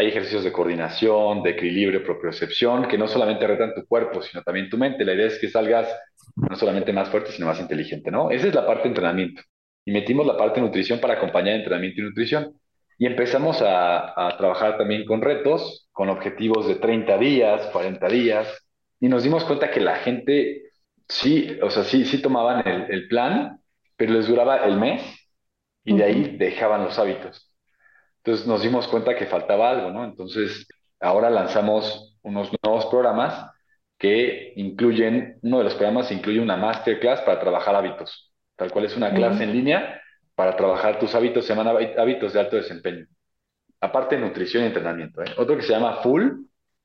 Speaker 6: hay ejercicios de coordinación, de equilibrio, propiocepción, que no solamente retan tu cuerpo, sino también tu mente. La idea es que salgas no solamente más fuerte, sino más inteligente, ¿no? Esa es la parte de entrenamiento. Y metimos la parte de nutrición para acompañar entrenamiento y nutrición. Y empezamos a, a trabajar también con retos, con objetivos de 30 días, 40 días, y nos dimos cuenta que la gente sí, o sea, sí, sí tomaban el, el plan, pero les duraba el mes y de ahí dejaban los hábitos. Entonces nos dimos cuenta que faltaba algo, ¿no? Entonces ahora lanzamos unos nuevos programas que incluyen, uno de los programas incluye una masterclass para trabajar hábitos, tal cual es una clase en línea para trabajar tus hábitos, se llaman hábitos de alto desempeño. Aparte de nutrición y entrenamiento. ¿eh? Otro que se llama Full,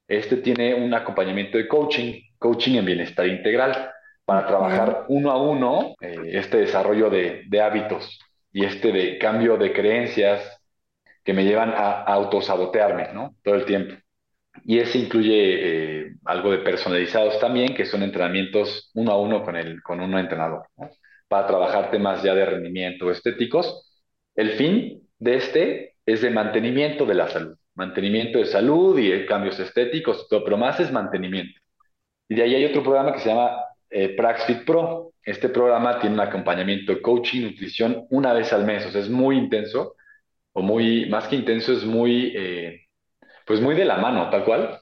Speaker 6: este tiene un acompañamiento de coaching, coaching en bienestar integral, para trabajar uno a uno eh, este desarrollo de, de hábitos y este de cambio de creencias que me llevan a, autosabotearme, ¿no? Todo el tiempo. Y ese incluye eh, algo de personalizados también, que son entrenamientos uno a uno con, el, con un entrenador, para trabajar temas ya de rendimiento estéticos. El fin de este es de mantenimiento de la salud, mantenimiento de salud y cambios estéticos, todo, pero más es mantenimiento. Y de ahí hay otro programa que se llama eh, Praxfit Pro. Este programa tiene un acompañamiento de coaching, nutrición una vez al mes, o sea, es muy intenso o muy, más que intenso, es muy, eh, pues muy de la mano, tal cual.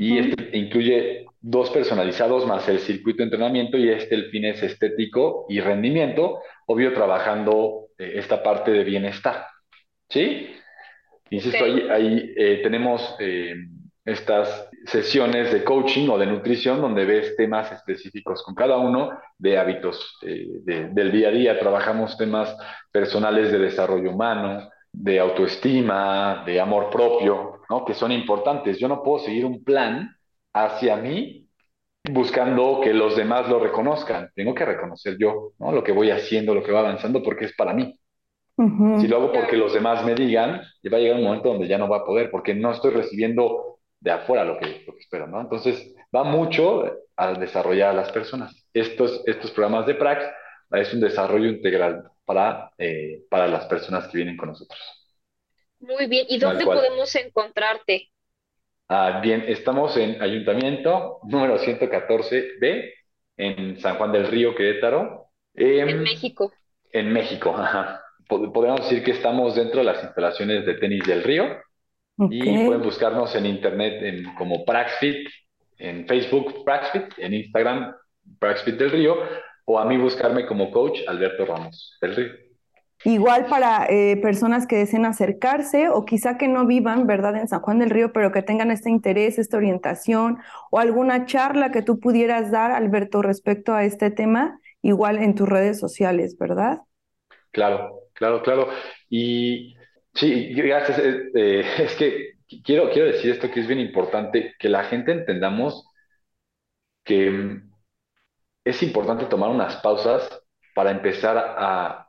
Speaker 6: Y este incluye dos personalizados más el circuito de entrenamiento y este el fin es estético y rendimiento, obvio trabajando eh, esta parte de bienestar. ¿Sí? Insisto, ahí, ahí eh, tenemos estas sesiones de coaching o de nutrición donde ves temas específicos con cada uno de hábitos del día a día. Trabajamos temas personales de desarrollo humano, de autoestima, de amor propio, ¿no? que son importantes. Yo no puedo seguir un plan hacia mí buscando que los demás lo reconozcan. Tengo que reconocer yo ¿no? lo que voy haciendo, lo que va avanzando, porque es para mí. Si lo hago porque los demás me digan, va a llegar un momento donde ya no va a poder, porque no estoy recibiendo de afuera lo que, lo que espero. ¿no? Entonces, va mucho al desarrollar a las personas. Estos, estos programas de Prax es un desarrollo integral para, eh, para las personas que vienen con nosotros.
Speaker 5: Muy bien, ¿y dónde podemos encontrarte?
Speaker 6: Ah, bien, estamos en Ayuntamiento número 114B, en San Juan del Río, Querétaro.
Speaker 5: en México.
Speaker 6: En México, ajá. Podemos decir que estamos dentro de las instalaciones de tenis del río y pueden buscarnos en internet en, como Praxfit, en Facebook Praxfit, en Instagram Praxfit del Río o a mí buscarme como coach Alberto Ramos del Río.
Speaker 2: Igual para eh, personas que deseen acercarse o quizá que no vivan, ¿verdad?, en San Juan del Río, pero que tengan este interés, esta orientación o alguna charla que tú pudieras dar, Alberto, respecto a este tema, igual en tus redes sociales, ¿verdad?
Speaker 6: Claro, claro, claro. Y sí, gracias. Eh, eh, es que quiero, quiero decir esto que es bien importante, que la gente entendamos que es importante tomar unas pausas para empezar a,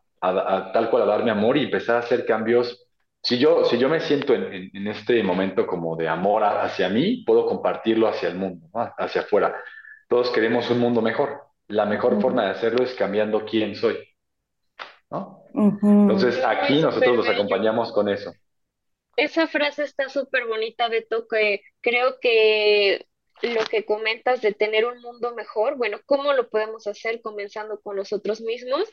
Speaker 6: tal cual a darme amor y empezar a hacer cambios. Si yo, si yo me siento en, este momento como de amor hacia mí, puedo compartirlo hacia el mundo, hacia afuera. Todos queremos un mundo mejor. La mejor forma de hacerlo es cambiando quién soy. Entonces aquí nosotros los acompañamos con eso.
Speaker 5: Esa frase está súper bonita, Beto, que creo que lo que comentas de tener un mundo mejor, bueno, ¿cómo lo podemos hacer comenzando con nosotros mismos?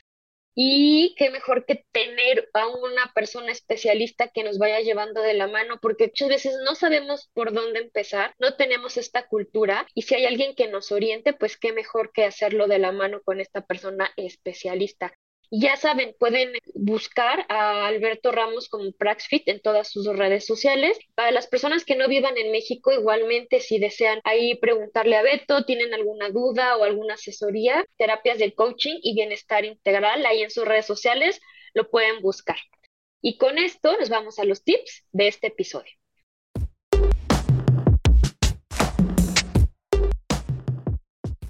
Speaker 5: Y qué mejor que tener a una persona especialista que nos vaya llevando de la mano, porque muchas veces no sabemos por dónde empezar, no tenemos esta cultura y si hay alguien que nos oriente, pues qué mejor que hacerlo de la mano con esta persona especialista. Ya saben, pueden buscar a Alberto Ramos como Praxfit en todas sus redes sociales. Para las personas que no vivan en México, igualmente, si desean ahí preguntarle a Beto, tienen alguna duda o alguna asesoría, terapias de coaching y bienestar integral, ahí en sus redes sociales lo pueden buscar. Y con esto nos vamos a los tips de este episodio.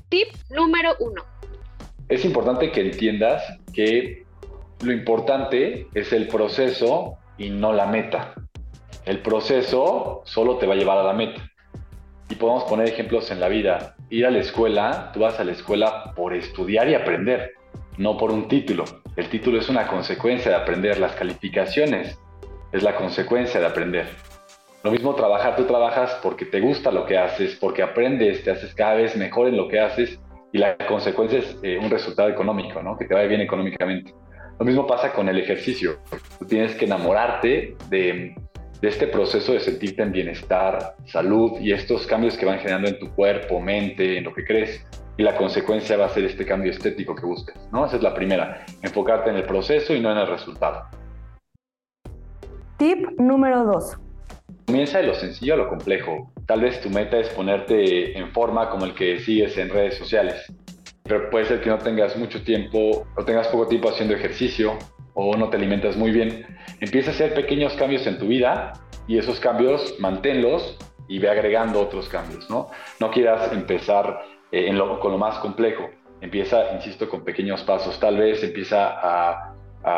Speaker 5: Tip número uno
Speaker 6: es importante que entiendas que lo importante es el proceso y no la meta. El proceso solo te va a llevar a la meta. Y podemos poner ejemplos en la vida. Ir a la escuela, tú vas a la escuela por estudiar y aprender, no por un título. El título es una consecuencia de aprender. Las calificaciones es la consecuencia de aprender. Lo mismo trabajar, tú trabajas porque te gusta lo que haces, porque aprendes, te haces cada vez mejor en lo que haces y la consecuencia es eh, un resultado económico, ¿no? Que te vaya bien económicamente. Lo mismo pasa con el ejercicio. Tú tienes que enamorarte de, de este proceso de sentirte en bienestar, salud y estos cambios que van generando en tu cuerpo, mente, en lo que crees. y la consecuencia va a ser este cambio estético que buscas, ¿no? Esa es la primera, enfocarte en el proceso y no en el resultado.
Speaker 2: Tip número dos.
Speaker 6: Comienza de lo sencillo a lo complejo. Tal vez tu meta es ponerte en forma como el que sigues en redes sociales, pero puede ser que no tengas mucho tiempo o tengas poco tiempo haciendo ejercicio o no te alimentas muy bien. Empieza a hacer pequeños cambios en tu vida y esos cambios manténlos y ve agregando otros cambios, ¿no? No quieras empezar eh, con lo más complejo. Empieza, insisto, con pequeños pasos. Tal vez empieza a,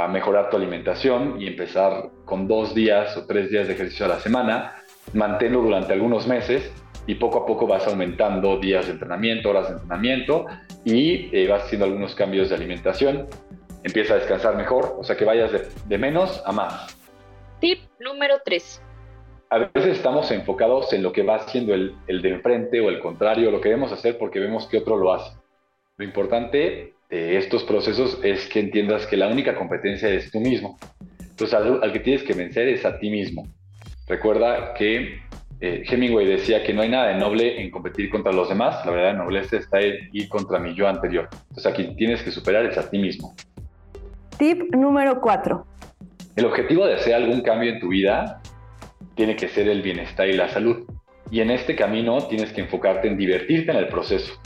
Speaker 6: mejorar tu alimentación y empezar con dos días o tres días de ejercicio a la semana. Manténlo durante algunos meses y poco a poco vas aumentando días de entrenamiento, horas de entrenamiento y eh, vas haciendo algunos cambios de alimentación. Empieza a descansar mejor, o sea que vayas de, de menos a más.
Speaker 5: Tip número 3
Speaker 6: a veces estamos enfocados en lo que va haciendo el, el de enfrente o el contrario, lo queremos hacer porque vemos que otro lo hace. Lo importante de estos procesos es que entiendas que la única competencia es tú mismo. Entonces, al, al que tienes que vencer es a ti mismo. Recuerda que eh, Hemingway decía que no hay nada de noble en competir contra los demás, la verdad nobleza está en ir contra mi yo anterior. Entonces, a quien tienes que superar es a ti mismo.
Speaker 2: Tip número 4.
Speaker 6: El objetivo de hacer algún cambio en tu vida tiene que ser el bienestar y la salud. Y en este camino tienes que enfocarte en divertirte en el proceso,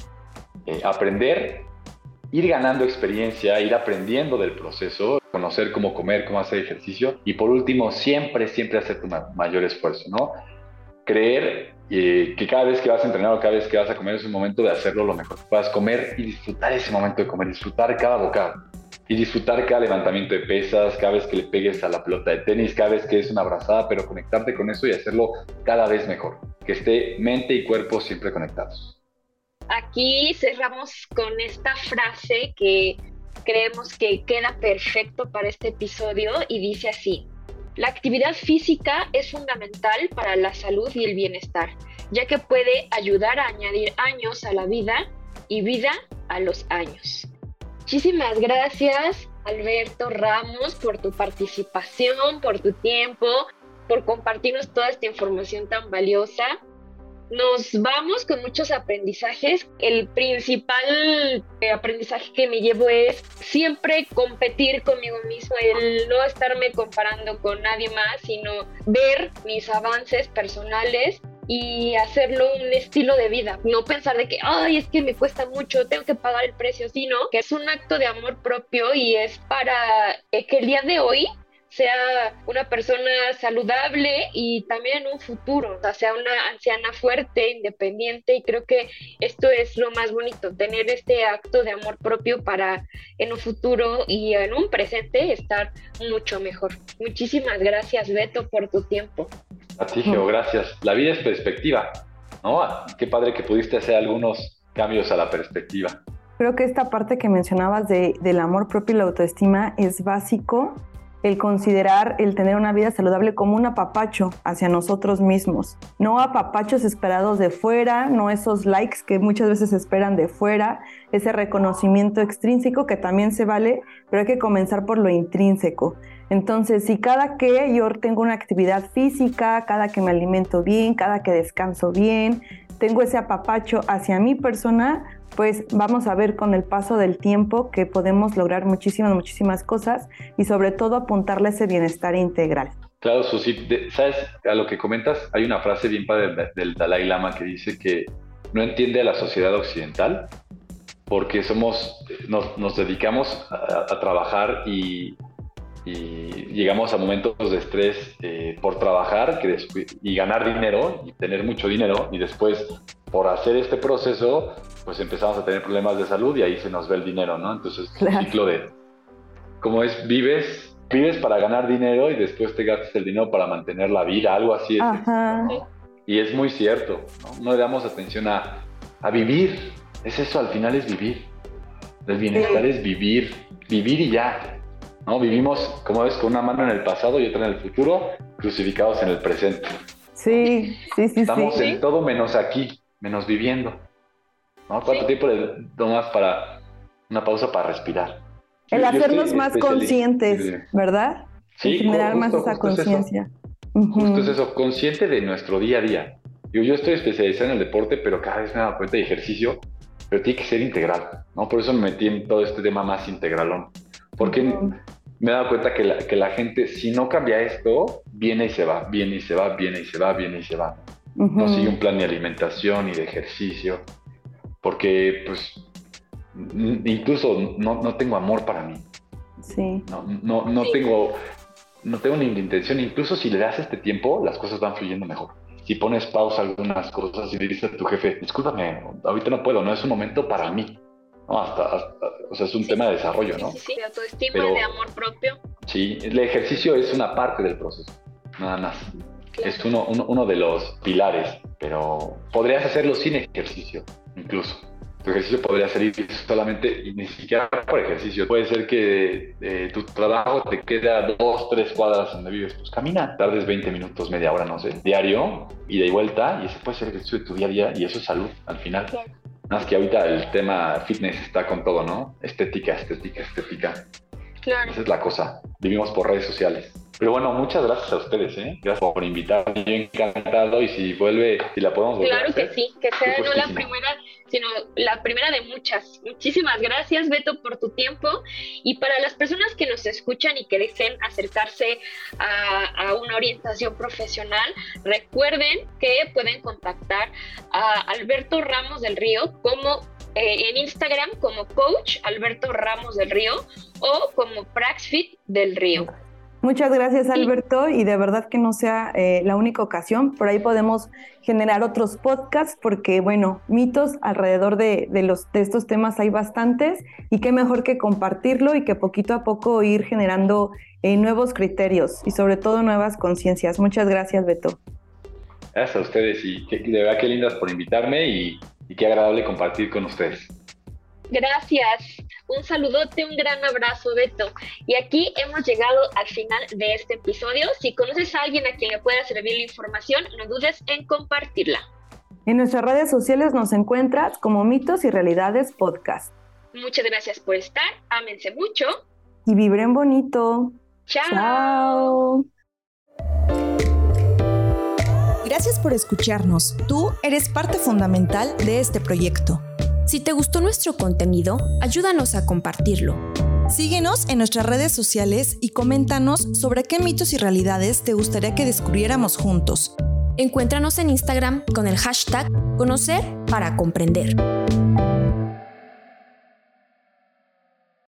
Speaker 6: eh, aprender, ir ganando experiencia, ir aprendiendo del proceso, conocer cómo comer, cómo hacer ejercicio y por último, siempre, siempre hacer tu mayor esfuerzo, ¿no? Creer eh, que cada vez que vas a entrenar o cada vez que vas a comer es un momento de hacerlo lo mejor que puedas comer y disfrutar ese momento de comer, disfrutar cada bocado y disfrutar cada levantamiento de pesas, cada vez que le pegues a la pelota de tenis, cada vez que es una abrazada, pero conectarte con eso y hacerlo cada vez mejor. Que esté mente y cuerpo siempre conectados.
Speaker 5: Aquí cerramos con esta frase que creemos que queda perfecto para este episodio y dice así. La actividad física es fundamental para la salud y el bienestar, ya que puede ayudar a añadir años a la vida y vida a los años. Muchísimas gracias, Alberto Ramos, por tu participación, por tu tiempo, por compartirnos toda esta información tan valiosa. Nos vamos con muchos aprendizajes. El principal aprendizaje que me llevo es siempre competir conmigo mismo, el no estarme comparando con nadie más, sino ver mis avances personales y hacerlo un estilo de vida. No pensar de que, ay, es que me cuesta mucho, tengo que pagar el precio, sino que es un acto de amor propio y es para que el día de hoy sea una persona saludable y también en un futuro, o sea, sea una anciana fuerte, independiente y creo que esto es lo más bonito, tener este acto de amor propio para en un futuro y en un presente estar mucho mejor. Muchísimas gracias Beto por tu tiempo.
Speaker 6: A ti, Geo, gracias. La vida es perspectiva, ¿no? Qué padre que pudiste hacer algunos cambios a la perspectiva.
Speaker 2: Creo que esta parte que mencionabas de, del amor propio y la autoestima es básico el considerar el tener una vida saludable como un apapacho hacia nosotros mismos, no apapachos esperados de fuera, no esos likes que muchas veces esperan de fuera, ese reconocimiento extrínseco que también se vale, pero hay que comenzar por lo intrínseco. Entonces, si cada que yo tengo una actividad física, cada que me alimento bien, cada que descanso bien, tengo ese apapacho hacia mi persona, pues vamos a ver con el paso del tiempo que podemos lograr muchísimas, muchísimas cosas y sobre todo apuntarle ese bienestar integral.
Speaker 6: Claro, Susi, ¿sabes? A lo que comentas, hay una frase bien padre del Dalai Lama que dice que no entiende a la sociedad occidental porque somos, nos, dedicamos a, trabajar y, llegamos a momentos de estrés eh, por trabajar que y ganar dinero y tener mucho dinero y después por hacer este proceso pues empezamos a tener problemas de salud y ahí se nos ve el dinero, ¿no? Entonces, el ciclo de, ¿cómo es? Vives, vives para ganar dinero y después te gastas el dinero para mantener la vida, algo así. Es Y es muy cierto, ¿no? No le damos atención a, a vivir, es eso, al final es vivir. El bienestar es vivir, vivir y ya. ¿no? Vivimos, como ves, con una mano en el pasado y otra en el futuro, crucificados en el presente.
Speaker 2: Sí, sí, sí.
Speaker 6: Estamos en todo menos aquí, menos viviendo. ¿Cuánto tiempo le tomas para una pausa para respirar?
Speaker 2: El hacernos más conscientes, ¿verdad?
Speaker 6: Sí,
Speaker 2: generar más esa conciencia.
Speaker 6: Justo es eso, consciente de nuestro día a día. Yo, yo estoy especializado en el deporte, pero cada vez me he dado cuenta de ejercicio pero tiene que ser integral, ¿no? Por eso me metí en todo este tema más integralón, porque me he dado cuenta que la, que la gente, si no cambia esto, viene y se va, viene y se va, viene y se va, viene y se va. No sigue un plan de alimentación y de ejercicio, porque pues incluso no, no tengo amor para mí.
Speaker 2: Sí.
Speaker 6: No, no, no tengo no tengo ni intención, incluso si le das este tiempo, las cosas van fluyendo mejor. Si pones pausa algunas cosas y le dices a tu jefe, discúlpame, ahorita no puedo, no es un momento para mí. No, hasta, o sea, es un tema de desarrollo, ¿no?
Speaker 5: Sí, sí, de autoestima, de amor propio.
Speaker 6: Sí, el ejercicio es una parte del proceso, nada más. Es uno, uno de los pilares, pero podrías hacerlo sin ejercicio, incluso tu ejercicio podría salir solamente y ni siquiera por ejercicio. Puede ser que eh, tu trabajo te queda dos, tres cuadras donde vives. Pues camina, tardes 20 minutos, media hora, no sé, diario, ida y vuelta, y ese puede ser el ejercicio de tu día a día y eso es salud al final. Nada más que ahorita el tema fitness está con todo, ¿no? Estética, estética, estética.
Speaker 5: Claro.
Speaker 6: Esa es la cosa. Vivimos por redes sociales. Pero bueno, muchas gracias a ustedes, ¿eh? Gracias por invitarme. Yo encantado y si vuelve, si la podemos volver
Speaker 5: Claro que sí, que sea no la primera, sino la primera de muchas. Muchísimas gracias, Beto, por tu tiempo. Y para las personas que nos escuchan y que deseen acercarse a, una orientación profesional, recuerden que pueden contactar a Alberto Ramos del Río como eh, en Instagram como coach Alberto Ramos del Río o como Praxfit del Río.
Speaker 2: Muchas gracias Alberto y de verdad que no sea eh, la única ocasión, por ahí podemos generar otros podcasts porque bueno, mitos alrededor de, los, de estos temas hay bastantes y qué mejor que compartirlo y que poquito a poco ir generando eh, nuevos criterios y sobre todo nuevas conciencias. Muchas gracias Beto.
Speaker 6: Gracias a ustedes y de verdad qué lindas por invitarme y qué agradable compartir con ustedes.
Speaker 5: Gracias. Un saludote, un gran abrazo, Beto. Y aquí hemos llegado al final de este episodio. Si conoces a alguien a quien le pueda servir la información, no dudes en compartirla.
Speaker 2: En nuestras redes sociales nos encuentras como Mitos y Realidades Podcast.
Speaker 5: Muchas gracias por estar. Ámense mucho.
Speaker 2: Y vibren bonito.
Speaker 5: Chao.
Speaker 2: Chao.
Speaker 4: Gracias por escucharnos. Tú eres parte fundamental de este proyecto.
Speaker 1: Si te gustó nuestro contenido, ayúdanos a compartirlo.
Speaker 4: Síguenos en nuestras redes sociales y coméntanos sobre qué mitos y realidades te gustaría que descubriéramos juntos.
Speaker 1: Encuéntranos en Instagram con el hashtag Conocer para Comprender.